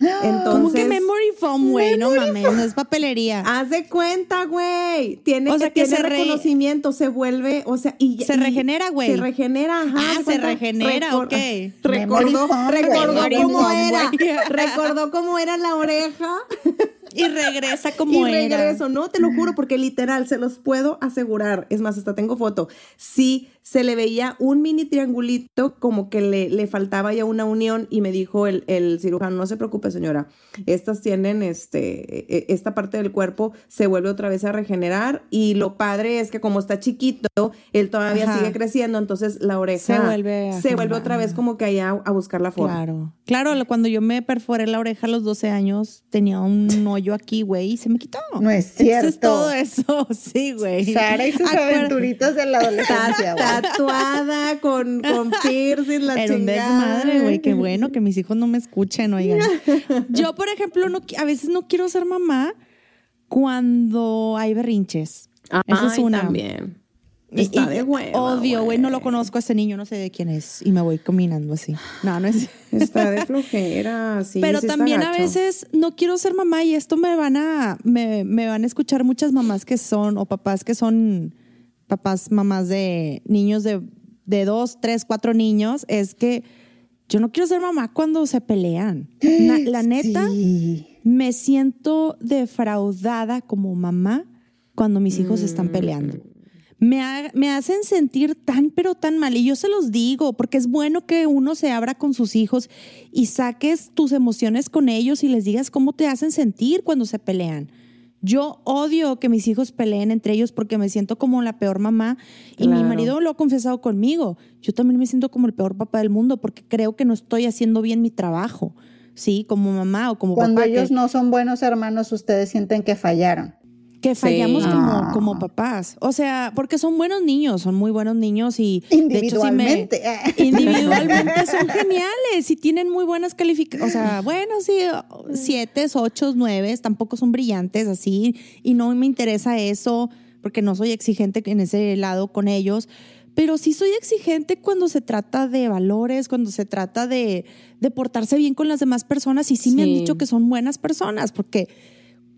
¿Cómo Entonces, que memory foam, güey? No mames, no es papelería. haz de cuenta, güey. Tiene O sea, que, que tiene se re- reconocimiento, se vuelve, o sea, y Se y- regenera, güey. Se regenera, ajá. Ah, se cuenta, regenera, recor- ok. Recordó, foam, recordó cómo foam, era, recordó cómo era la oreja. Y regresa como y era. regreso, no, te lo juro, porque literal, se los puedo asegurar. Es más, hasta tengo foto. Sí, se le veía un mini triangulito, como que le, le faltaba ya una unión, y me dijo el, el cirujano, no se preocupe, señora, estas tienen este, e- esta parte del cuerpo, se vuelve otra vez a regenerar, y lo padre es que como está chiquito, él todavía Ajá. sigue creciendo, entonces la oreja Se vuelve se vuelve otra vez como que allá a buscar la forma. Claro. Claro, cuando yo me perforé la oreja a los 12 años, tenía un hoyo aquí, güey, y se me quitó. No es Entonces, cierto. todo eso, sí, güey. Sara y sus Acuer- aventuritas de la adolescencia, güey. Tatuada con, con piercing, la Era un chingada. desmadre, güey. Qué bueno que mis hijos no me escuchen, oigan. Yo, por ejemplo, no, a veces no quiero ser mamá cuando hay berrinches. Esa es una. también. Está y de hueva, Odio, güey. No lo conozco a ese niño, no sé de quién es. Y me voy combinando así. No, no es. Está de flojera, sí. Pero sí también a veces no quiero ser mamá y esto me van a, me, me van a escuchar muchas mamás que son, o papás que son papás, mamás de niños de, de dos, tres, cuatro niños, es que yo no quiero ser mamá cuando se pelean. La neta, Sí. me siento defraudada como mamá cuando mis hijos están peleando. Me, ha- me hacen sentir tan, pero tan mal. Y yo se los digo, porque es bueno que uno se abra con sus hijos y saques tus emociones con ellos y les digas cómo te hacen sentir cuando se pelean. Yo odio que mis hijos peleen entre ellos porque me siento como la peor mamá y mi marido lo ha confesado conmigo. Yo también me siento como el peor papá del mundo porque creo que no estoy haciendo bien mi trabajo, ¿sí? Como mamá o como Cuando papá. que- ellos no son buenos hermanos, ustedes sienten que fallaron. Que fallamos Sí. como, Ah. como papás. O sea, porque son buenos niños, son muy buenos niños y de hecho me- Individualmente. individualmente son geniales y tienen muy buenas calificaciones. O sea, bueno, sí, siete, ocho, nueve, tampoco son brillantes así y no me interesa eso porque no soy exigente en ese lado con ellos. pero sí soy exigente cuando se trata de valores, cuando se trata de, de portarse bien con las demás personas y sí, me han dicho que son buenas personas, porque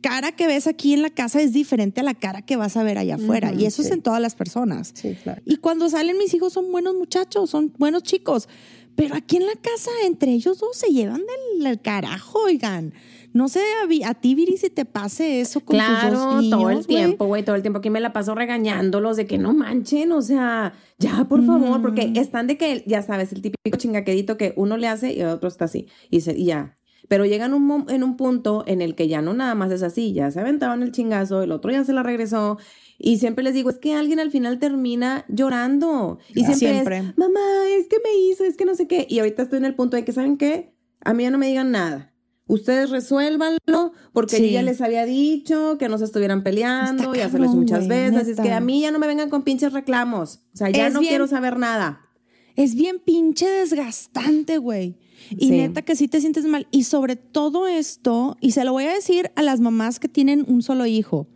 cara que ves aquí en la casa es diferente a la cara que vas a ver allá afuera y eso es en todas las personas. Sí, claro. Y cuando salen mis hijos son buenos muchachos, son buenos chicos. Pero aquí en la casa, entre ellos dos se llevan del, del carajo, oigan. No sé a, a ti, Viri, si te pase eso con tus Claro, dos niños, todo el tiempo, güey, todo el tiempo aquí me la paso regañándolos de que no manchen, o sea, ya, por favor, porque están de que, ya sabes, el típico chingaquedito que uno le hace y el otro está así, y, se, y ya. Pero llegan un, en un punto en el que ya no nada más es así, ya se aventaron el chingazo, el otro ya se la regresó, y siempre les digo, es que alguien al final termina llorando, y siempre, Siempre. es, mamá, es que me hizo, es que no sé qué, y ahorita estoy en el punto de que, ¿saben qué? A mí ya no me digan nada. Ustedes resuélvanlo, porque yo Sí. ya les había dicho que no se estuvieran peleando, Está ya se cabrón, muchas güey, veces. Es que neta. a mí ya no me vengan con pinches reclamos. O sea, ya Es no bien- quiero saber nada. Es bien pinche desgastante, güey. Y Sí. neta que sí te sientes mal. Y sobre todo esto, y se lo voy a decir a las mamás que tienen un solo hijo.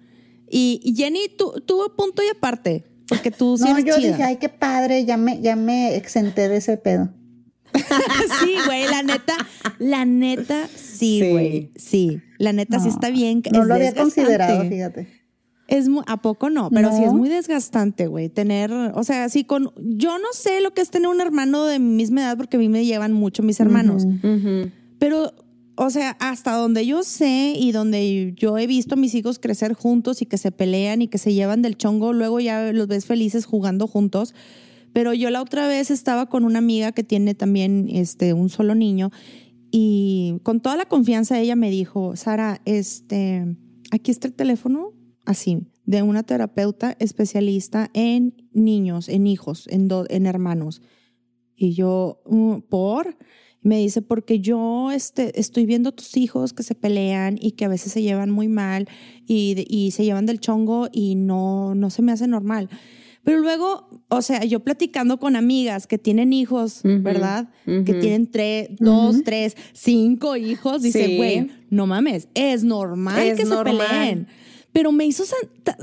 Y, y Jenny, tú, tú a punto y aparte, porque tú sí No, eres yo chida. dije, ay, qué padre, ya me, ya me exenté de ese pedo. sí, güey, la neta, la neta, sí, güey, sí. La neta sí está bien. No es lo había considerado, fíjate. Es mu- ¿A poco no? Pero sí es muy desgastante, güey. Tener, o sea, sí con... Yo no sé lo que es tener un hermano de mi misma edad porque a mí me llevan mucho mis hermanos. Pero, o sea, hasta donde yo sé y donde yo he visto a mis hijos crecer juntos y que se pelean y que se llevan del chongo, luego ya los ves felices jugando juntos. Pero yo la otra vez estaba con una amiga que tiene también este, un solo niño y con toda la confianza ella me dijo, Sara, este, aquí está el teléfono, así, de una terapeuta especialista en niños, en hijos, en, do- en hermanos. Y yo, "Mm, ¿por? Me dice, porque yo este, estoy viendo tus hijos que se pelean y que a veces se llevan muy mal y, y se llevan del chongo y no, no se me hace normal. Pero luego, o sea, yo platicando con amigas que tienen hijos, ¿verdad? Que tienen tres, dos, tres, cinco hijos, dice, Sí. güey, no mames, es normal Es que normal. se peleen. Pero me hizo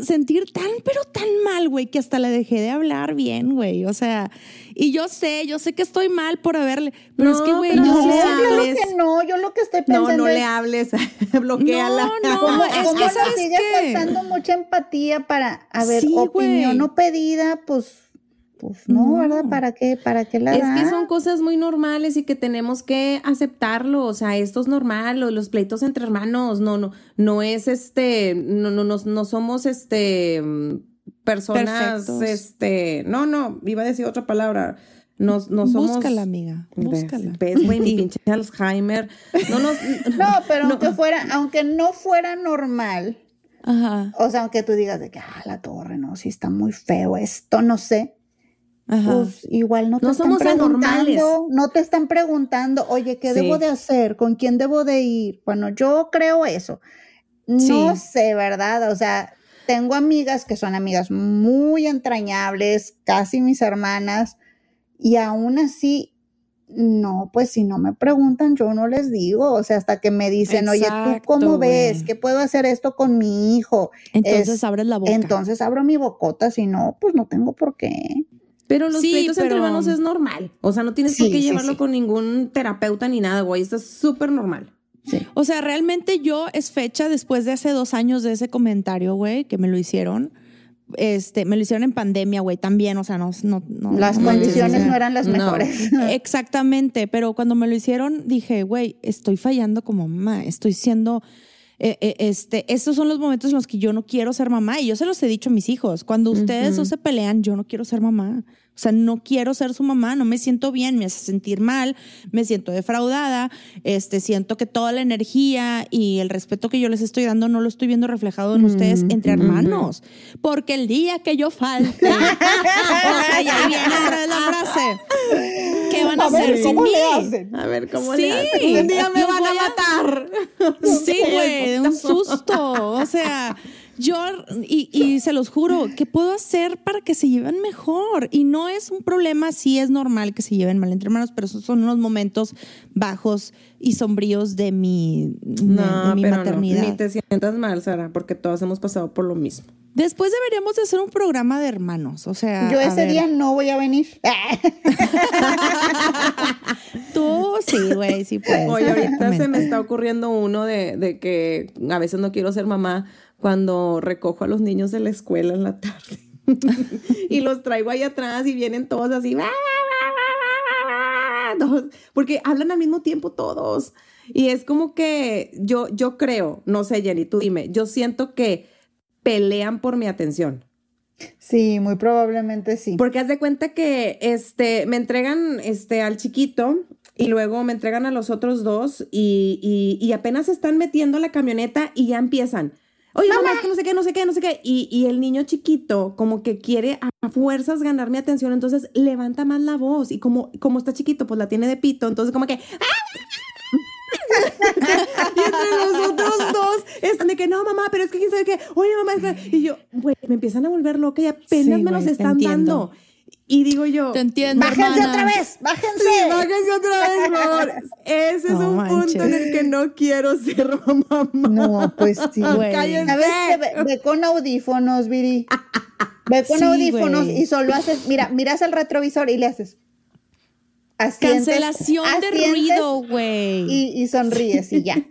sentir tan, pero tan mal, güey, que hasta le dejé de hablar bien, güey. O sea, y yo sé, yo sé que estoy mal por haberle, pero es No, que, güey, No, sí sí le siento- claro hables. que no. Yo lo que estoy No, pensando no es le hables, bloqueala. No, no, ¿Cómo, es que ¿sabes sigue faltando mucha empatía para, a ver, Sí, opinión güey. no pedida, pues, pues no, No. ¿verdad? ¿Para qué? ¿Para qué la Es que son cosas muy normales y que tenemos que aceptarlo. O sea, esto es normal, lo- los pleitos entre hermanos, no, no, no es este, no, no, no, no somos este mm, personas, Perfectos. este, no, no, iba a decir otra palabra. No, no somos. Búscala, amiga, búscala. ¿Ves, güey? Mi pinche Alzheimer. No nos. No, pero aunque fuera, aunque no fuera normal, Ajá, o sea, aunque tú digas de que, ah, la torre, no, sí está muy feo esto, no sé, ajá. pues igual no te No están somos anormales. preguntando, no te están preguntando, oye, ¿qué Sí. debo de hacer? ¿Con quién debo de ir? Bueno, yo creo eso. No Sí. sé, ¿verdad? O sea, tengo amigas que son amigas muy entrañables, casi mis hermanas, y aún así, no, pues si no me preguntan, yo no les digo, o sea, hasta que me dicen, oye, ¿tú cómo ves? ¿Qué puedo hacer esto con mi hijo? Entonces es- abres la boca. Entonces abro mi bocota, si no, pues no tengo por qué. Pero los Sí, pleitos entre hermanos es normal. O sea, no tienes Sí, por qué sí, llevarlo con ningún terapeuta ni nada, güey. Esto es súper normal. O sea, realmente yo es fecha después de hace dos años de ese comentario, güey, que me lo hicieron. Este, me lo hicieron en pandemia, güey, también, o sea, no, no, no- Las no condiciones no eran las mejores. Exactamente, pero cuando me lo hicieron dije, güey, estoy fallando como mamá, estoy siendo, eh, eh, este, estos son los momentos en los que yo no quiero ser mamá y yo se los he dicho a mis hijos, cuando ustedes no se pelean, yo no quiero ser mamá. O sea, no quiero ser su mamá, no me siento bien, me hace sentir mal, me siento defraudada, este, siento que toda la energía y el respeto que yo les estoy dando no lo estoy viendo reflejado en ustedes entre hermanos. Porque el día que yo falte, o sea, y ahí viene otra vez la frase, ¿qué van a, A ver, hacer sin ¿cómo mí? le hacen? A ver cómo Sí, le hacen. Un día me van a- matar. Sí, güey, de un susto. O sea, yo, y, y se los juro, ¿qué puedo hacer para que se lleven mejor? Y no es un problema, sí es normal que se lleven mal entre hermanos, pero esos son unos momentos bajos y sombríos de mi, No, de mi pero maternidad. no, ni te sientas mal, Sara, porque todos hemos pasado por lo mismo. Después deberíamos de hacer un programa de hermanos, o sea, Yo ese día no voy a venir. Tú sí, güey, sí puedes. Oye, ahorita se me está ocurriendo uno de, de que a veces no quiero ser mamá cuando recojo a los niños de la escuela en la tarde. y los traigo ahí atrás y vienen todos así. Porque hablan al mismo tiempo todos. Y es como que yo, yo creo, no sé, Jenny, tú dime, yo siento que pelean por mi atención. Sí, muy probablemente sí. Porque haz de cuenta que este, me entregan este, al chiquito y luego me entregan a los otros dos y, y- y apenas están metiendo la camioneta y ya empiezan. Oye, mamá, es que no sé qué, no sé qué, no sé qué. Y, y el niño chiquito como que quiere a fuerzas ganar mi atención, entonces levanta más la voz y como, como está chiquito, pues la tiene de pito, entonces como que... y entre los otros dos están de que no, mamá, pero es que quién sabe qué. Oye, mamá, es que... Y yo, güey, me empiezan a volver loca y apenas Sí, me los están dando. Y digo yo, Te entiendo, Bájense hermana. otra vez, bájense. Sí, bájense otra vez, por favor. Ese es No un manches. punto en el que no quiero ser mamá. No, pues sí. Güey. ¿Sabes qué? Ve, ve con audífonos, Viri. Ve con Sí, audífonos y solo haces, mira, miras el retrovisor y le haces. asientes- Cancelación de ruido, güey. Y, Y, y sonríes y ya.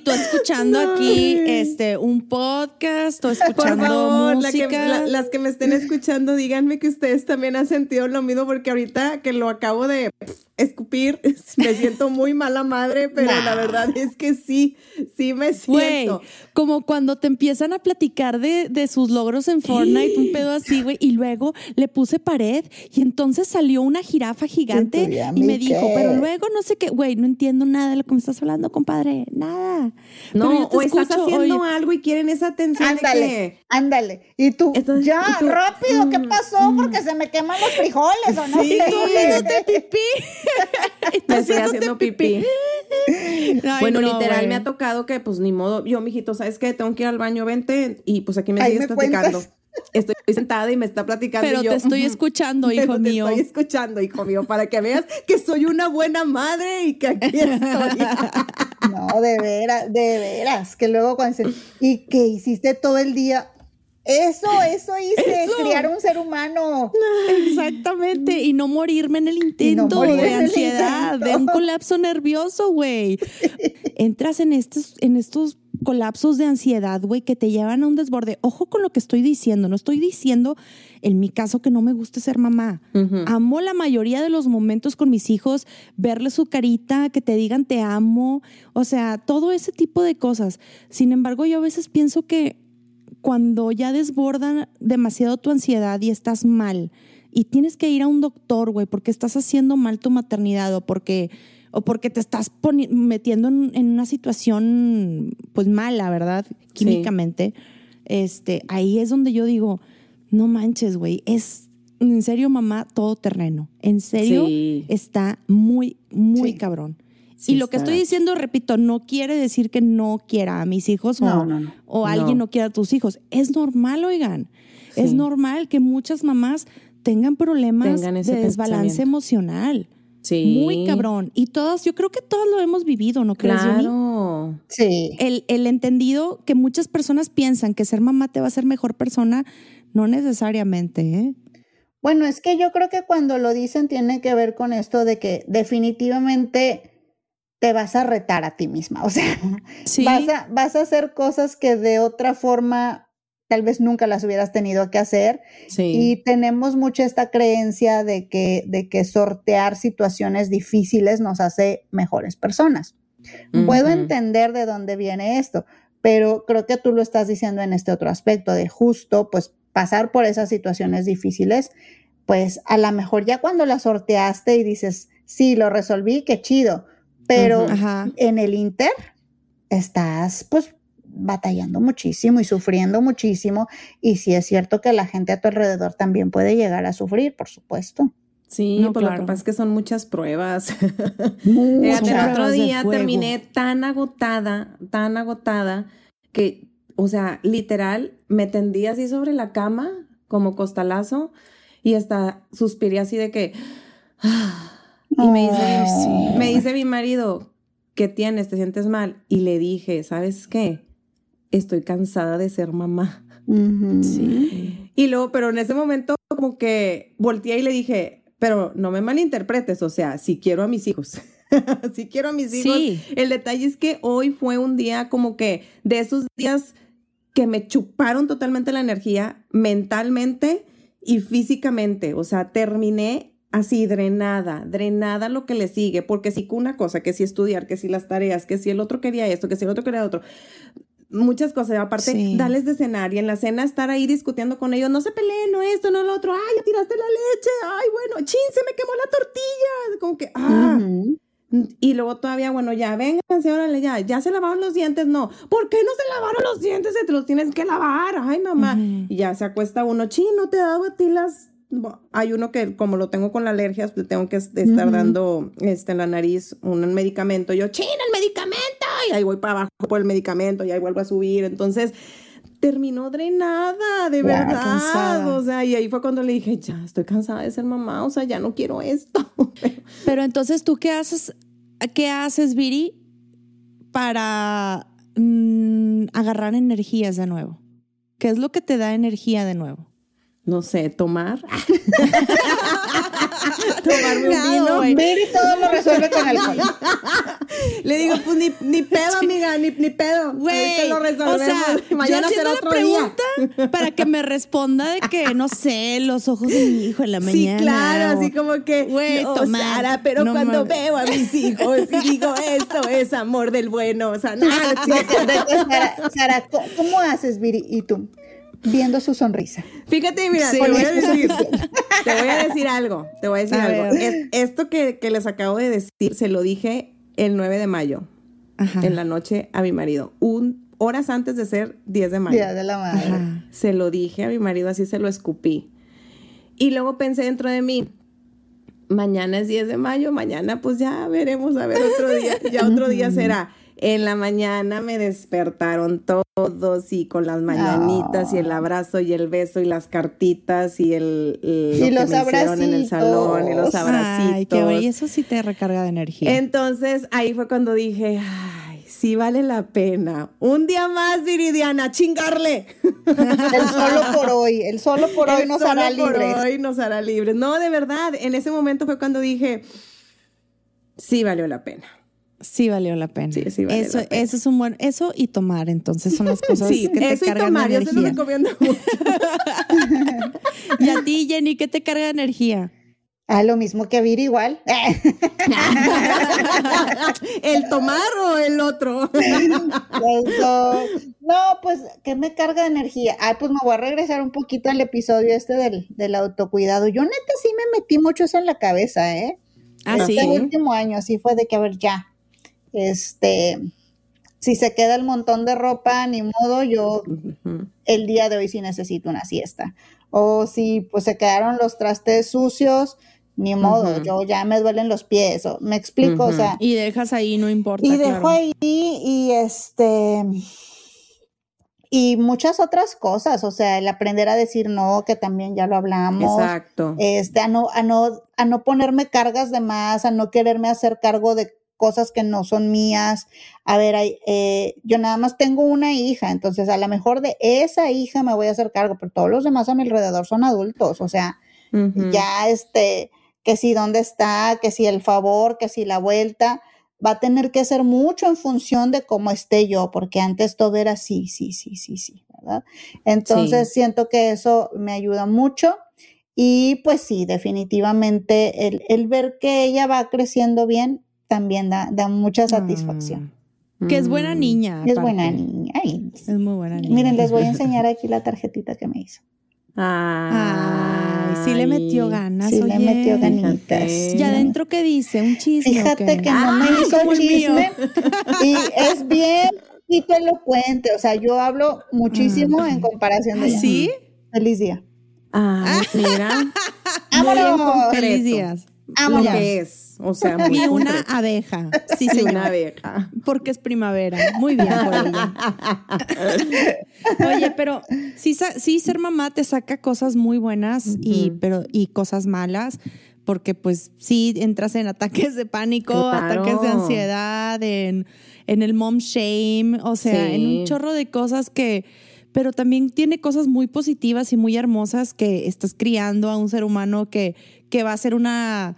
tú escuchando aquí este un podcast o Por escuchando la que- música. la- las que me estén escuchando, díganme que ustedes también han sentido lo mismo, porque ahorita que lo acabo de escupir, me siento muy mala madre, pero Nah. la verdad es que sí, sí me siento. como cuando te empiezan a platicar de, de sus logros en Fortnite, un pedo así, güey, y luego le puse pared y entonces salió una jirafa gigante ¿Y y me ¿y dijo, pero luego no sé qué, güey, no entiendo nada de lo que me estás hablando, compadre, nada. No, o estás haciendo oye, algo y quieren esa atención de Ándale, que... ándale. Y tú, Entonces, ya, y tú, rápido, ¿qué mm, pasó? Porque se me queman los frijoles o no Sí. Tú haciéndote pipí. Me estoy haciendo pipí. Ay, bueno, no, literal, me ha tocado que, pues, ni modo, yo, mijito, ¿sabes qué? Tengo que ir al baño, vente, y pues aquí me Ahí sigues me platicando. cuentas. Estoy sentada y me está platicando Pero y yo, te estoy escuchando, Pero hijo te mío. estoy escuchando, hijo mío, para que veas que soy una buena madre y que aquí estoy. No, de veras, de veras. Que luego cuando dicen, ¿y qué hiciste todo el día? Eso, eso hice, Eso. criar un ser humano. Exactamente, y no morirme en el intento de ansiedad, de un colapso nervioso, güey. Entras en estos, en estos colapsos de ansiedad, güey, que te llevan a un desborde. Ojo con lo que estoy diciendo, no estoy diciendo en mi caso que no me guste ser mamá. Amo la mayoría de los momentos con mis hijos, verle su carita, que te digan te amo, o sea, todo ese tipo de cosas. Sin embargo, yo a veces pienso que cuando ya desbordan demasiado tu ansiedad y estás mal y tienes que ir a un doctor, güey, porque estás haciendo mal tu maternidad o porque, o porque te estás metiendo en, en una situación pues mala, ¿verdad? Químicamente. Este, ahí es donde yo digo, no manches, güey, es en serio, mamá, todo terreno. En serio, Sí. está muy, muy Sí. cabrón. Sí y lo que estoy diciendo, repito, no quiere decir que no quiera a mis hijos No, o, no, no. o alguien No. quiera a tus hijos. Es normal, oigan. Es normal que muchas mamás tengan problemas Tengan de desbalance emocional. Sí. Muy cabrón. Y todas, yo creo que todos lo hemos vivido, ¿no crees, Jenny? Claro. Sí. El, el entendido que muchas personas piensan que ser mamá te va a hacer mejor persona, no necesariamente, ¿eh? Bueno, es que yo creo que cuando lo dicen tiene que ver con esto de que definitivamente te vas a retar a ti misma. O sea, Sí. vas, a, vas a hacer cosas que de otra forma tal vez nunca las hubieras tenido que hacer. Sí. Y tenemos mucha esta creencia de que, de que sortear situaciones difíciles nos hace mejores personas. Puedo entender de dónde viene esto, pero creo que tú lo estás diciendo en este otro aspecto de justo, pues pasar por esas situaciones difíciles, pues a lo mejor ya cuando las sorteaste y dices, sí, lo resolví, qué chido, pero en el Inter estás pues batallando muchísimo y sufriendo muchísimo y sí es cierto que la gente a tu alrededor también puede llegar a sufrir, por supuesto. Sí, No, pues lo que pasa es que son muchas pruebas. Muchas. Fíjate, el otro día terminé tan agotada, tan agotada, que o sea, literal, me tendí así sobre la cama, como costalazo, y hasta suspiré así de que... y me dice, me dice mi marido, ¿qué tienes? ¿Te sientes mal? Y le dije, ¿sabes qué? Estoy cansada de ser mamá. Sí. Y luego, pero en ese momento como que volteé y le dije, pero no me malinterpretes, o sea, si quiero a mis hijos. si quiero a mis hijos. Sí. El detalle es que hoy fue un día como que de esos días que me chuparon totalmente la energía mentalmente y físicamente. O sea, terminé así drenada, drenada lo que le sigue, porque sí que una cosa, que sí estudiar, que sí las tareas, que sí el otro quería esto, que sí el otro quería otro. Muchas cosas, aparte, Sí. darles de cenar y en la cena estar ahí discutiendo con ellos, no se peleen, no esto, no lo otro, ay, ya tiraste la leche, ay, bueno, chin, se me quemó la tortilla, como que, ah, y luego todavía, bueno, ya, vénganse, órale, ya, ya se lavaron los dientes, no. ¿Por qué no se lavaron los dientes? Se te los tienes que lavar, ay, mamá. Y ya se acuesta uno, chino, te he dado a ti las... Hay uno que, como lo tengo con la alergias, le tengo que estar dando este, en la nariz un medicamento. Yo, chino, el medicamento. Y ahí voy para abajo por el medicamento y ahí vuelvo a subir. Entonces, terminó drenada, de verdad. cansada. O sea, y ahí fue cuando le dije, ya, estoy cansada de ser mamá, o sea, ya no quiero esto. Pero entonces, ¿tú qué haces? ¿Qué haces, Viri, para mm, agarrar energías de nuevo? ¿Qué es lo que te da energía de nuevo? No sé, tomar. Tomarme un vino. güey. Viri todo lo resuelve con alcohol. Le digo, pues ni, ni pedo, amiga, ni, ni pedo. Güey, lo o resolvemos. sea, Mañana yo será la otro día. pregunta para que me responda de que, no sé, los ojos de mi hijo en la mañana. Sí, claro, o- así como que, Güey, no. Sara, pero No cuando mames. veo a mis hijos y digo, esto es amor del bueno, o sea, nada, Sara, Sara, ¿cómo- ¿cómo haces, Viri? Y tú, viendo su sonrisa. Fíjate, mira, Sí. te voy a decir, te voy a decir algo, te voy a decir A algo. Es- esto que, que les acabo de decir, se lo dije el 9 de mayo, Ajá. en la noche a mi marido, un, horas antes de ser 10 de mayo. Día de la madre. Ajá. Se lo dije a mi marido, así se lo escupí. Y luego pensé dentro de mí, mañana es 10 de mayo, mañana pues ya veremos, a ver otro día, ya otro día será. En la mañana me despertaron todos y con las mañanitas y el abrazo y el beso y las cartitas y el, el- Y lo los que me en el salón y los abracitos. Ay, qué bueno. Y eso sí te recarga de energía. Entonces ahí fue cuando dije, ay, sí vale la pena. Un día más, Viridiana, chingarle. El solo por hoy, el solo por hoy El nos solo hará por libres. hoy nos hará libres. No, de verdad, en ese momento fue cuando dije, sí valió la pena. Sí valió la pena. Sí, sí eso, la pena. eso es un buen, eso y tomar, entonces son las cosas Sí, que te eso y cargan tomar, de yo se lo energía. recomiendo mucho. Y a ti, Jenny, ¿qué te carga de energía? Ah, lo mismo que a Viri igual. ¿El tomar o el otro? Dos. No, pues, ¿qué me carga de energía? Ay, pues me voy a regresar un poquito al episodio este del, del autocuidado. Yo neta sí me metí mucho eso en la cabeza, ¿eh? Ah, este sí. último año así fue de que, a ver, ya, este, si se queda el montón de ropa, ni modo, yo el día de hoy sí necesito una siesta. O si pues se quedaron los trastes sucios, ni modo, yo ya me duelen los pies, o, me explico, o sea, Y dejas ahí, no importa. y claro. dejo ahí y este y muchas otras cosas, o sea, el aprender a decir no, que también ya lo hablamos. Exacto. Este, a no, a no, a no ponerme cargas de más, a no quererme hacer cargo de cosas que no son mías. A ver, hay, eh, yo nada más tengo una hija, entonces a lo mejor de esa hija me voy a hacer cargo, pero todos los demás a mi alrededor son adultos, o sea, ya este, que si dónde está, que si el favor, que si la vuelta, va a tener que ser mucho en función de cómo esté yo, porque antes todo era sí, sí, sí, sí, sí, ¿verdad? Entonces siento que eso me ayuda mucho y pues sí, definitivamente el, el ver que ella va creciendo bien también da, da mucha satisfacción. Que es buena Mm. niña. Es aparte. buena niña. Ay, Es muy buena niña. miren, les voy a enseñar aquí la tarjetita que me hizo. Ay, sí le metió ganas, Sí le metió ganitas. ¿Y adentro qué dice? ¿Un chisme Fíjate que no me hizo chisme y es bien poquito elocuente, o sea, yo hablo muchísimo en comparación de ¿Ah, ella. sí? Feliz día. Ay, mira. ¡Vámonos! Feliz días. Amo lo que es. O sea, muy Y una concreto. abeja. Sí, Sí, una abeja. Porque es primavera. Muy bien por ella. Oye, pero sí, sí ser mamá te saca cosas muy buenas y, pero, y cosas malas. Porque pues sí entras en ataques de pánico, Claro. ataques de ansiedad, en, en el mom shame, o sea, Sí. en un chorro de cosas que, pero también tiene cosas muy positivas y muy hermosas que estás criando a un ser humano que, que va a ser una,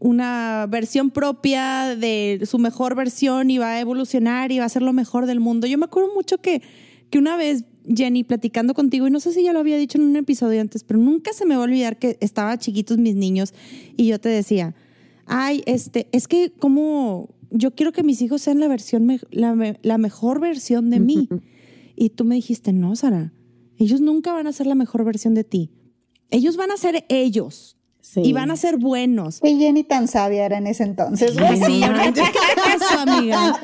una versión propia de su mejor versión y va a evolucionar y va a ser lo mejor del mundo. Yo me acuerdo mucho que, que una vez, Jenny, platicando contigo, y no sé si ya lo había dicho en un episodio antes, pero nunca se me va a olvidar que estaba chiquitos mis niños y yo te decía, ay, este, es que como yo quiero que mis hijos sean la versión, me- la, me- la mejor versión de mí. Y tú me dijiste, no, Sara, ellos nunca van a ser la mejor versión de ti. Ellos van a ser ellos Sí. y van a ser buenos. Y Jenny tan sabia era en ese entonces. Ay, güey. sí, ¿qué te pasó, amiga?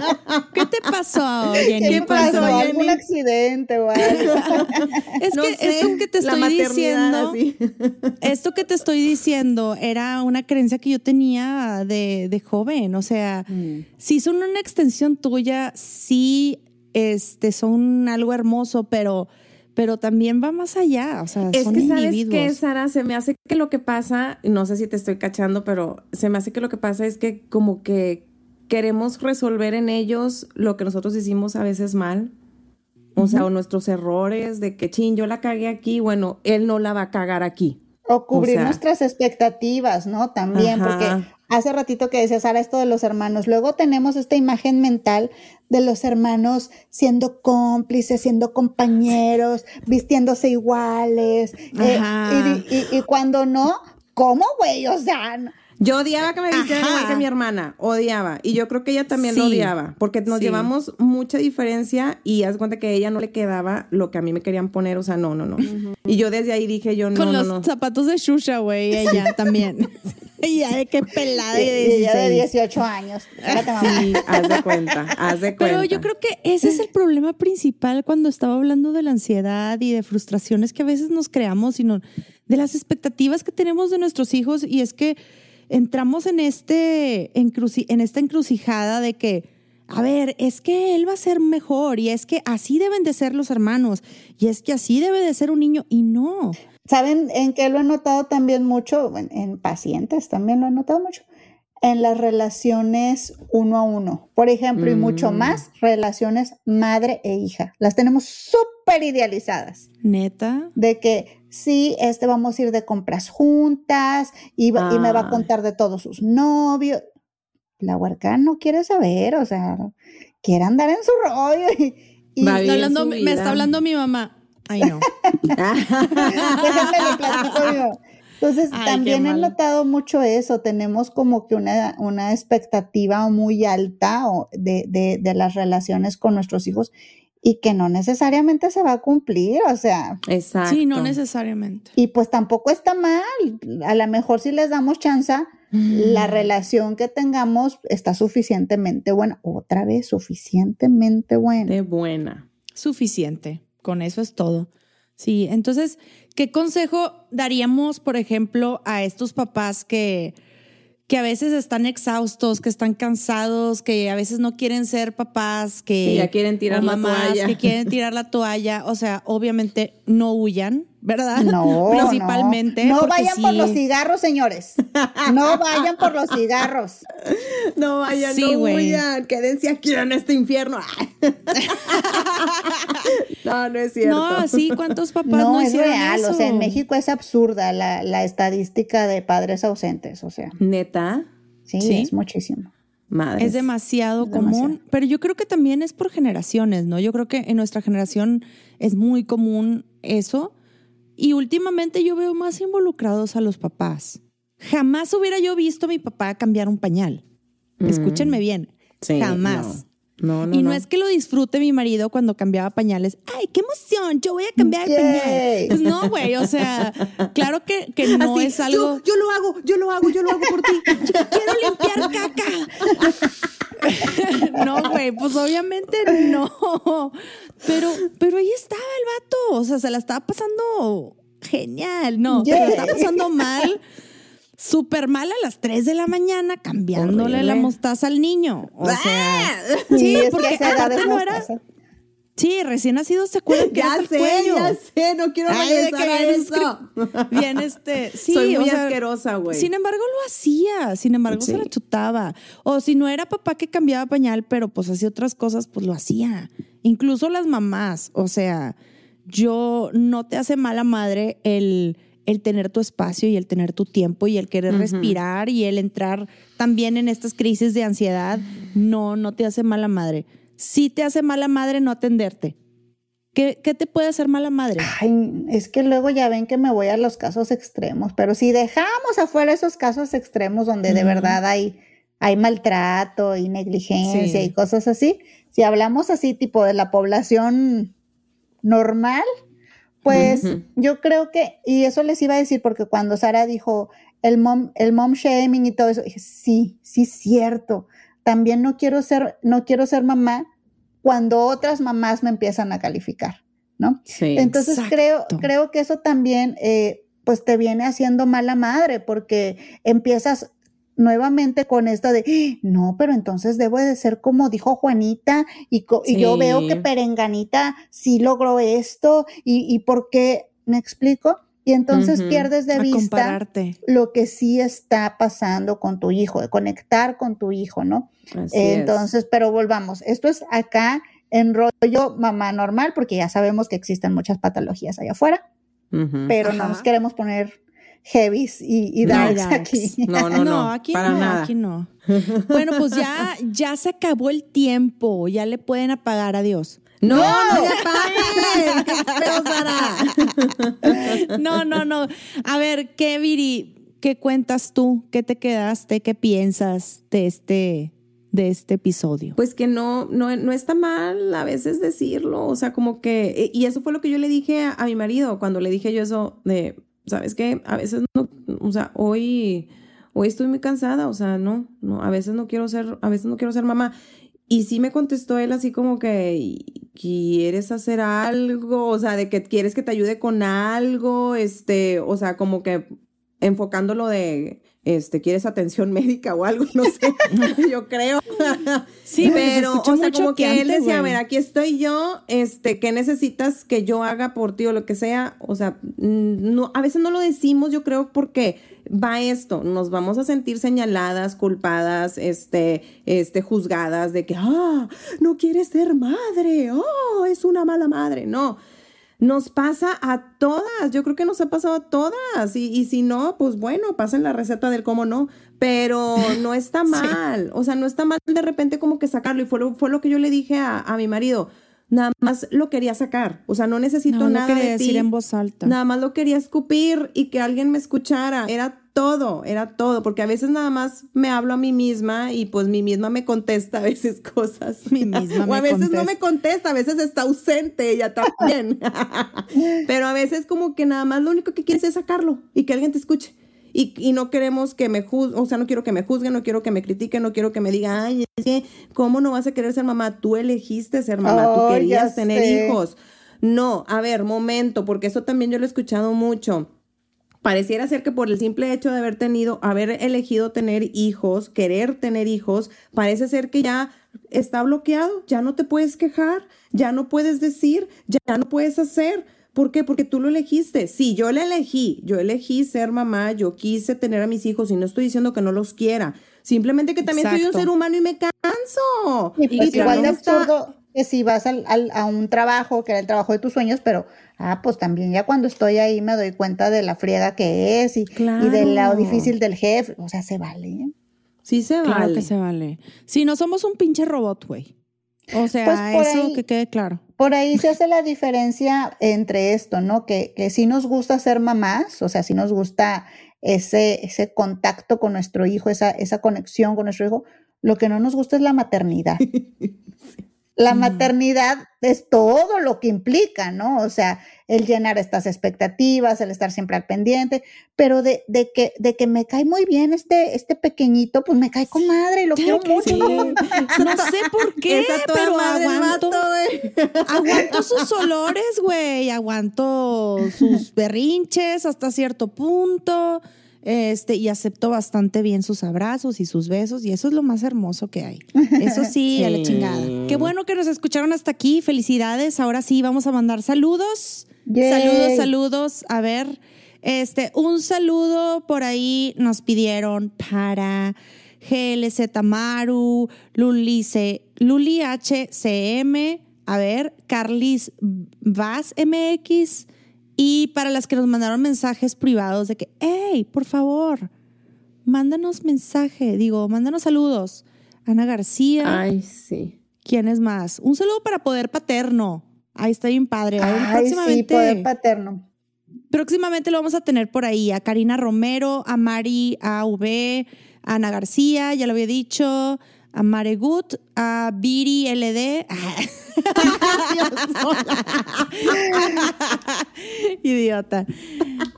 ¿Qué te pasó, Jenny? ¿Qué pasó? pasó, ¿Algún Jenny? accidente o algo? Es No que sé, esto que te estoy diciendo, así. esto que te estoy diciendo era una creencia que yo tenía de, de joven. O sea, Mm. sí son una extensión tuya, sí este, son algo hermoso, pero, pero también va más allá. O sea, Es son que sabes individuos. que Sara, se me hace que lo que pasa, no sé si te estoy cachando, pero se me hace que lo que pasa es que como que queremos resolver en ellos lo que nosotros hicimos a veces mal. O sea, o nuestros errores de que, chin, yo la cagué aquí, bueno, él no la va a cagar aquí. O cubrir O sea- nuestras expectativas, ¿no? También, Ajá. porque hace ratito que decía Sara esto de los hermanos, luego tenemos esta imagen mental de los hermanos siendo cómplices, siendo compañeros, vistiéndose iguales, eh, Ajá. y, y- y cuando no, ¿cómo, güey? O sea, no- Yo odiaba que me vistieran igual que mi hermana, odiaba. Y yo creo que ella también lo odiaba, porque nos Sí. llevamos mucha diferencia y haz cuenta que a ella no le quedaba lo que a mí me querían poner, o sea, no, no, no. Y yo desde ahí dije, yo no, Con no, los no. zapatos de Shusha, güey, ella también. ella de qué pelada y- de y de 16. 18 años. Sí, haz de cuenta, haz de cuenta. Pero yo creo que ese es el problema principal cuando estaba hablando de la ansiedad y de frustraciones que a veces nos creamos, sino de las expectativas que tenemos de nuestros hijos y es que entramos en este en esta encrucijada de que a ver, es que él va a ser mejor y es que así deben de ser los hermanos y es que así debe de ser un niño y no. ¿Saben en qué lo he notado también mucho? En, en pacientes también lo he notado mucho. En las relaciones uno a uno, por ejemplo, y mucho Mm. más relaciones madre e hija. Las tenemos súper idealizadas. Neta. De que sí, este vamos a ir de compras juntas y, me va a contar de todos sus novios. La huerca no quiere saber, o sea, quiere andar en su rollo y, Está hablando, me está hablando mi mamá. Ay, no. Déjenme le platico yo. Entonces, Ay, también he notado mucho eso. Tenemos como que una, una expectativa muy alta o de, de, de las relaciones con nuestros hijos y que no necesariamente se va a cumplir. O sea, Exacto. Sí, no necesariamente. y pues tampoco está mal. A lo mejor si les damos chance, la relación que tengamos está suficientemente buena. Otra vez, suficientemente buena. De buena. Suficiente. Con eso es todo. Sí, entonces, ¿qué consejo daríamos, por ejemplo, a estos papás que, que a veces están exhaustos, que están cansados, que a veces no quieren ser papás, que ya quieren tirar la toalla. que quieren tirar la toalla? O sea, obviamente no huyan, ¿verdad? No, Principalmente. No, vayan por los cigarros, señores. No vayan por los cigarros. No vayan, Sí, no huyan, quédense aquí en este infierno. no, no es cierto. No, sí, ¿cuántos papás no, No, es real. eso? O sea, en México es absurda la, la estadística de padres ausentes. O sea, Neta, sí, Sí. es muchísimo. madre. Es demasiado Es común, demasiado. pero yo creo que también es por generaciones, ¿no? Yo creo que en nuestra generación es muy común eso. Y últimamente yo veo más involucrados a los papás. Jamás hubiera yo visto a mi papá cambiar un pañal. Escúchenme bien. Sí, Jamás. No, no, y no, no. es que lo disfrute mi marido cuando cambiaba pañales. ¡Ay, qué emoción! Yo voy a cambiar Yay. pañal. Pues no, güey. O sea, claro que, que no Así, es algo. Yo, yo lo hago, yo lo hago, yo lo hago por ti. quiero limpiar caca. no, güey, pues obviamente no. Pero, pero ahí estaba el vato. O sea, se la estaba pasando genial. No, se la estaba pasando mal. Súper mal a las 3 de la mañana cambiándole Horrible. la mostaza al niño. O sea, Sí, sí, es que porque aparte es no era. Sí, recién nacidos se acuerdan que Ya sé, cuello. ya sé, no quiero Ay, de que a eso. Bien, este, sí, Soy muy o sea, asquerosa, güey. Sin embargo, lo hacía, sin embargo, se la chutaba. O si no era papá que cambiaba pañal, pero pues hacía otras cosas, pues lo hacía. Incluso las mamás, o sea, yo no te hace mala madre el, el tener tu espacio y el tener tu tiempo y el querer respirar y el entrar también en estas crisis de ansiedad. No, no te hace mala madre. Sí te hace mala madre no atenderte. ¿Qué, qué te puede hacer mala madre? Ay, es que luego ya ven que me voy a los casos extremos, pero si dejamos afuera esos casos extremos donde de verdad hay, hay maltrato y negligencia Sí. y cosas así, si hablamos así tipo de la población normal, pues yo creo que, y eso les iba a decir porque cuando Sara dijo el mom, el mom shaming y todo eso, dije, sí, sí cierto. También no quiero ser, no quiero ser mamá cuando otras mamás me empiezan a calificar, ¿no? Sí. Entonces Exacto. creo, creo que eso también eh, pues te viene haciendo mala madre porque empiezas nuevamente con esto de, "Ah, no, pero entonces debo de ser como dijo Juanita y, co- y yo veo que Perenganita sí logró esto y, y por qué, ¿me explico? Y entonces pierdes de a vista compararte. lo que sí está pasando con tu hijo, de conectar con tu hijo, ¿no? Así es. Entonces, pero volvamos, esto es acá en rollo mamá normal, porque ya sabemos que existen muchas patologías allá afuera, pero no nos queremos poner heavies y, y No. darks aquí. No, no, no, aquí para no, nada. aquí no. Bueno, pues ya, ya se acabó el tiempo, ya le pueden apagar a Dios. No, no, ya pare. ¿Qué espero, Sara? No, no, no. A ver, ¿qué, Viri? ¿Qué cuentas tú? ¿Qué te quedaste? ¿Qué piensas de este, de este episodio? Pues que no, no, no está mal a veces decirlo, o sea, como que, y eso fue lo que yo le dije a, a mi marido cuando le dije yo eso de, ¿sabes qué? A veces no, o sea, hoy, hoy estoy muy cansada, o sea, no, no, a veces no quiero ser, a veces no quiero ser mamá. Y sí me contestó él así como que, ¿quieres hacer algo? O sea, de que quieres que te ayude con algo, este, o sea, como que enfocándolo de, este, ¿quieres atención médica o algo? No sé, yo creo. Sí, pero, o sea, como que él decía, a ver, aquí estoy yo, este, ¿qué necesitas que yo haga por ti o lo que sea? O sea, mm, no, a veces no lo decimos, yo creo, porque va esto, nos vamos a sentir señaladas, culpadas, este, este, juzgadas de que, ah, no quieres ser madre, oh, es una mala madre, no. Nos pasa a todas, yo creo que nos ha pasado a todas, y, y si no, pues bueno, pasen la receta del cómo no, pero no está mal, o sea, no está mal de repente como que sacarlo, y fue lo, fue lo que yo le dije a, a mi marido, nada más lo quería sacar, o sea, no necesito No, no nada quería de ti, decir en voz alta. nada más lo quería escupir y que alguien me escuchara, era todo, era todo, porque a veces nada más me hablo a mí misma y pues mi misma me contesta a veces cosas. Mi misma o a veces no me contesta, a veces está ausente ella también. Pero a veces como que nada más lo único que quieres es sacarlo y que alguien te escuche. Y, y no queremos que me juzguen, o sea, no quiero que me juzguen, no quiero que me critiquen, no quiero que me digan, ay, es que, ¿cómo no vas a querer ser mamá? Tú elegiste ser mamá, Oh, tú ya querías tener sé. hijos. No, a ver, momento, porque eso también yo lo he escuchado mucho. Pareciera ser que por el simple hecho de haber tenido, haber elegido tener hijos, querer tener hijos, parece ser que ya está bloqueado, ya no te puedes quejar, ya no puedes decir, ya no puedes hacer. ¿Por qué? Porque tú lo elegiste. Sí, yo le elegí, yo elegí ser mamá, yo quise tener a mis hijos y no estoy diciendo que no los quiera. Simplemente que también soy un ser humano y me canso. Y pues Y igual de absurdo que si vas al, al- a un trabajo, que era el trabajo de tus sueños, pero, ah, pues también ya cuando estoy ahí me doy cuenta de la friega que es y, y de lo Claro. difícil del jefe, o sea, se vale. Sí se Claro vale. que se vale. Si no somos un pinche robot, güey. O sea, Pues por eso ahí- que quede claro. Por ahí se hace la diferencia entre esto, ¿no? Que, que sí nos gusta ser mamás, o sea, sí nos gusta ese, ese contacto con nuestro hijo, esa, esa conexión con nuestro hijo. Lo que no nos gusta es la maternidad. La maternidad es todo lo que implica, ¿no? O sea, el llenar estas expectativas, el estar siempre al pendiente, pero de, de que, de que me cae muy bien este, este pequeñito, pues me cae con madre y lo quiero mucho. Sí. No sé por qué, pero aguanto, aguanto sus olores, güey. Aguanto sus berrinches hasta cierto punto. Este, y acepto bastante bien sus abrazos y sus besos, y eso es lo más hermoso que hay. Eso sí, a la chingada. Qué bueno que nos escucharon hasta aquí. Felicidades. Ahora sí, vamos a mandar saludos. Yay. Saludos, saludos. A ver, este, un saludo por ahí nos pidieron para GLZ Maru, Luli, C- Luli HCM, a ver, Carlis Vaz MX, y para las que nos mandaron mensajes privados de que, hey, por favor, mándanos mensaje, digo, mándanos saludos. Ana García, Ay, sí. ¿quién es más? Un saludo para Poder Paterno. Ahí está bien padre. Ay, sí, próximamente, poder paterno. próximamente lo vamos a tener por ahí. A Karina Romero, a Mari AV, a Ana García, ya lo había dicho, a Maregut, a Viri LD. Idiota.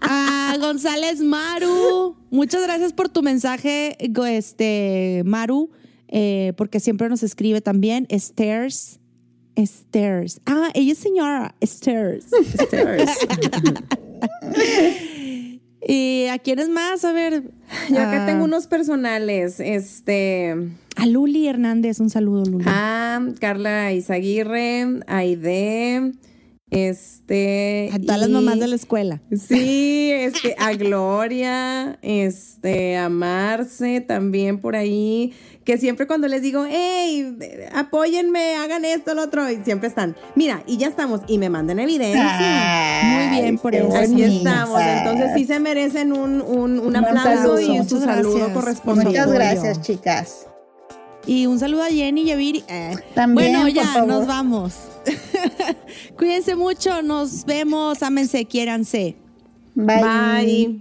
A González Maru. Muchas gracias por tu mensaje, este, Maru, eh, porque siempre nos escribe también. Stairs. Stairs. Ah, ella es señora. Stairs. ¿Y a quién es más? A ver. Yo acá a- tengo unos personales. Este. A Luli Hernández, un saludo, Luli. A Carla Izaguirre, Aide, este. a todas las mamás de la escuela. Sí, este, a Gloria, este, a Marce también por ahí, que siempre cuando les digo, hey, apóyenme, hagan esto, lo otro, y siempre están, mira, y ya estamos, y me mandan evidencia. Muy bien por eso. Aquí estamos, entonces sí se merecen un, un, un Un aplauso y su Muchas saludo correspondiente. Muchas gracias, chicas. Y un saludo a Jenny y a Viri. Eh, También, bueno, por ya, favor. nos vamos. Cuídense mucho, nos vemos, ámense, quiéranse. Bye. Bye.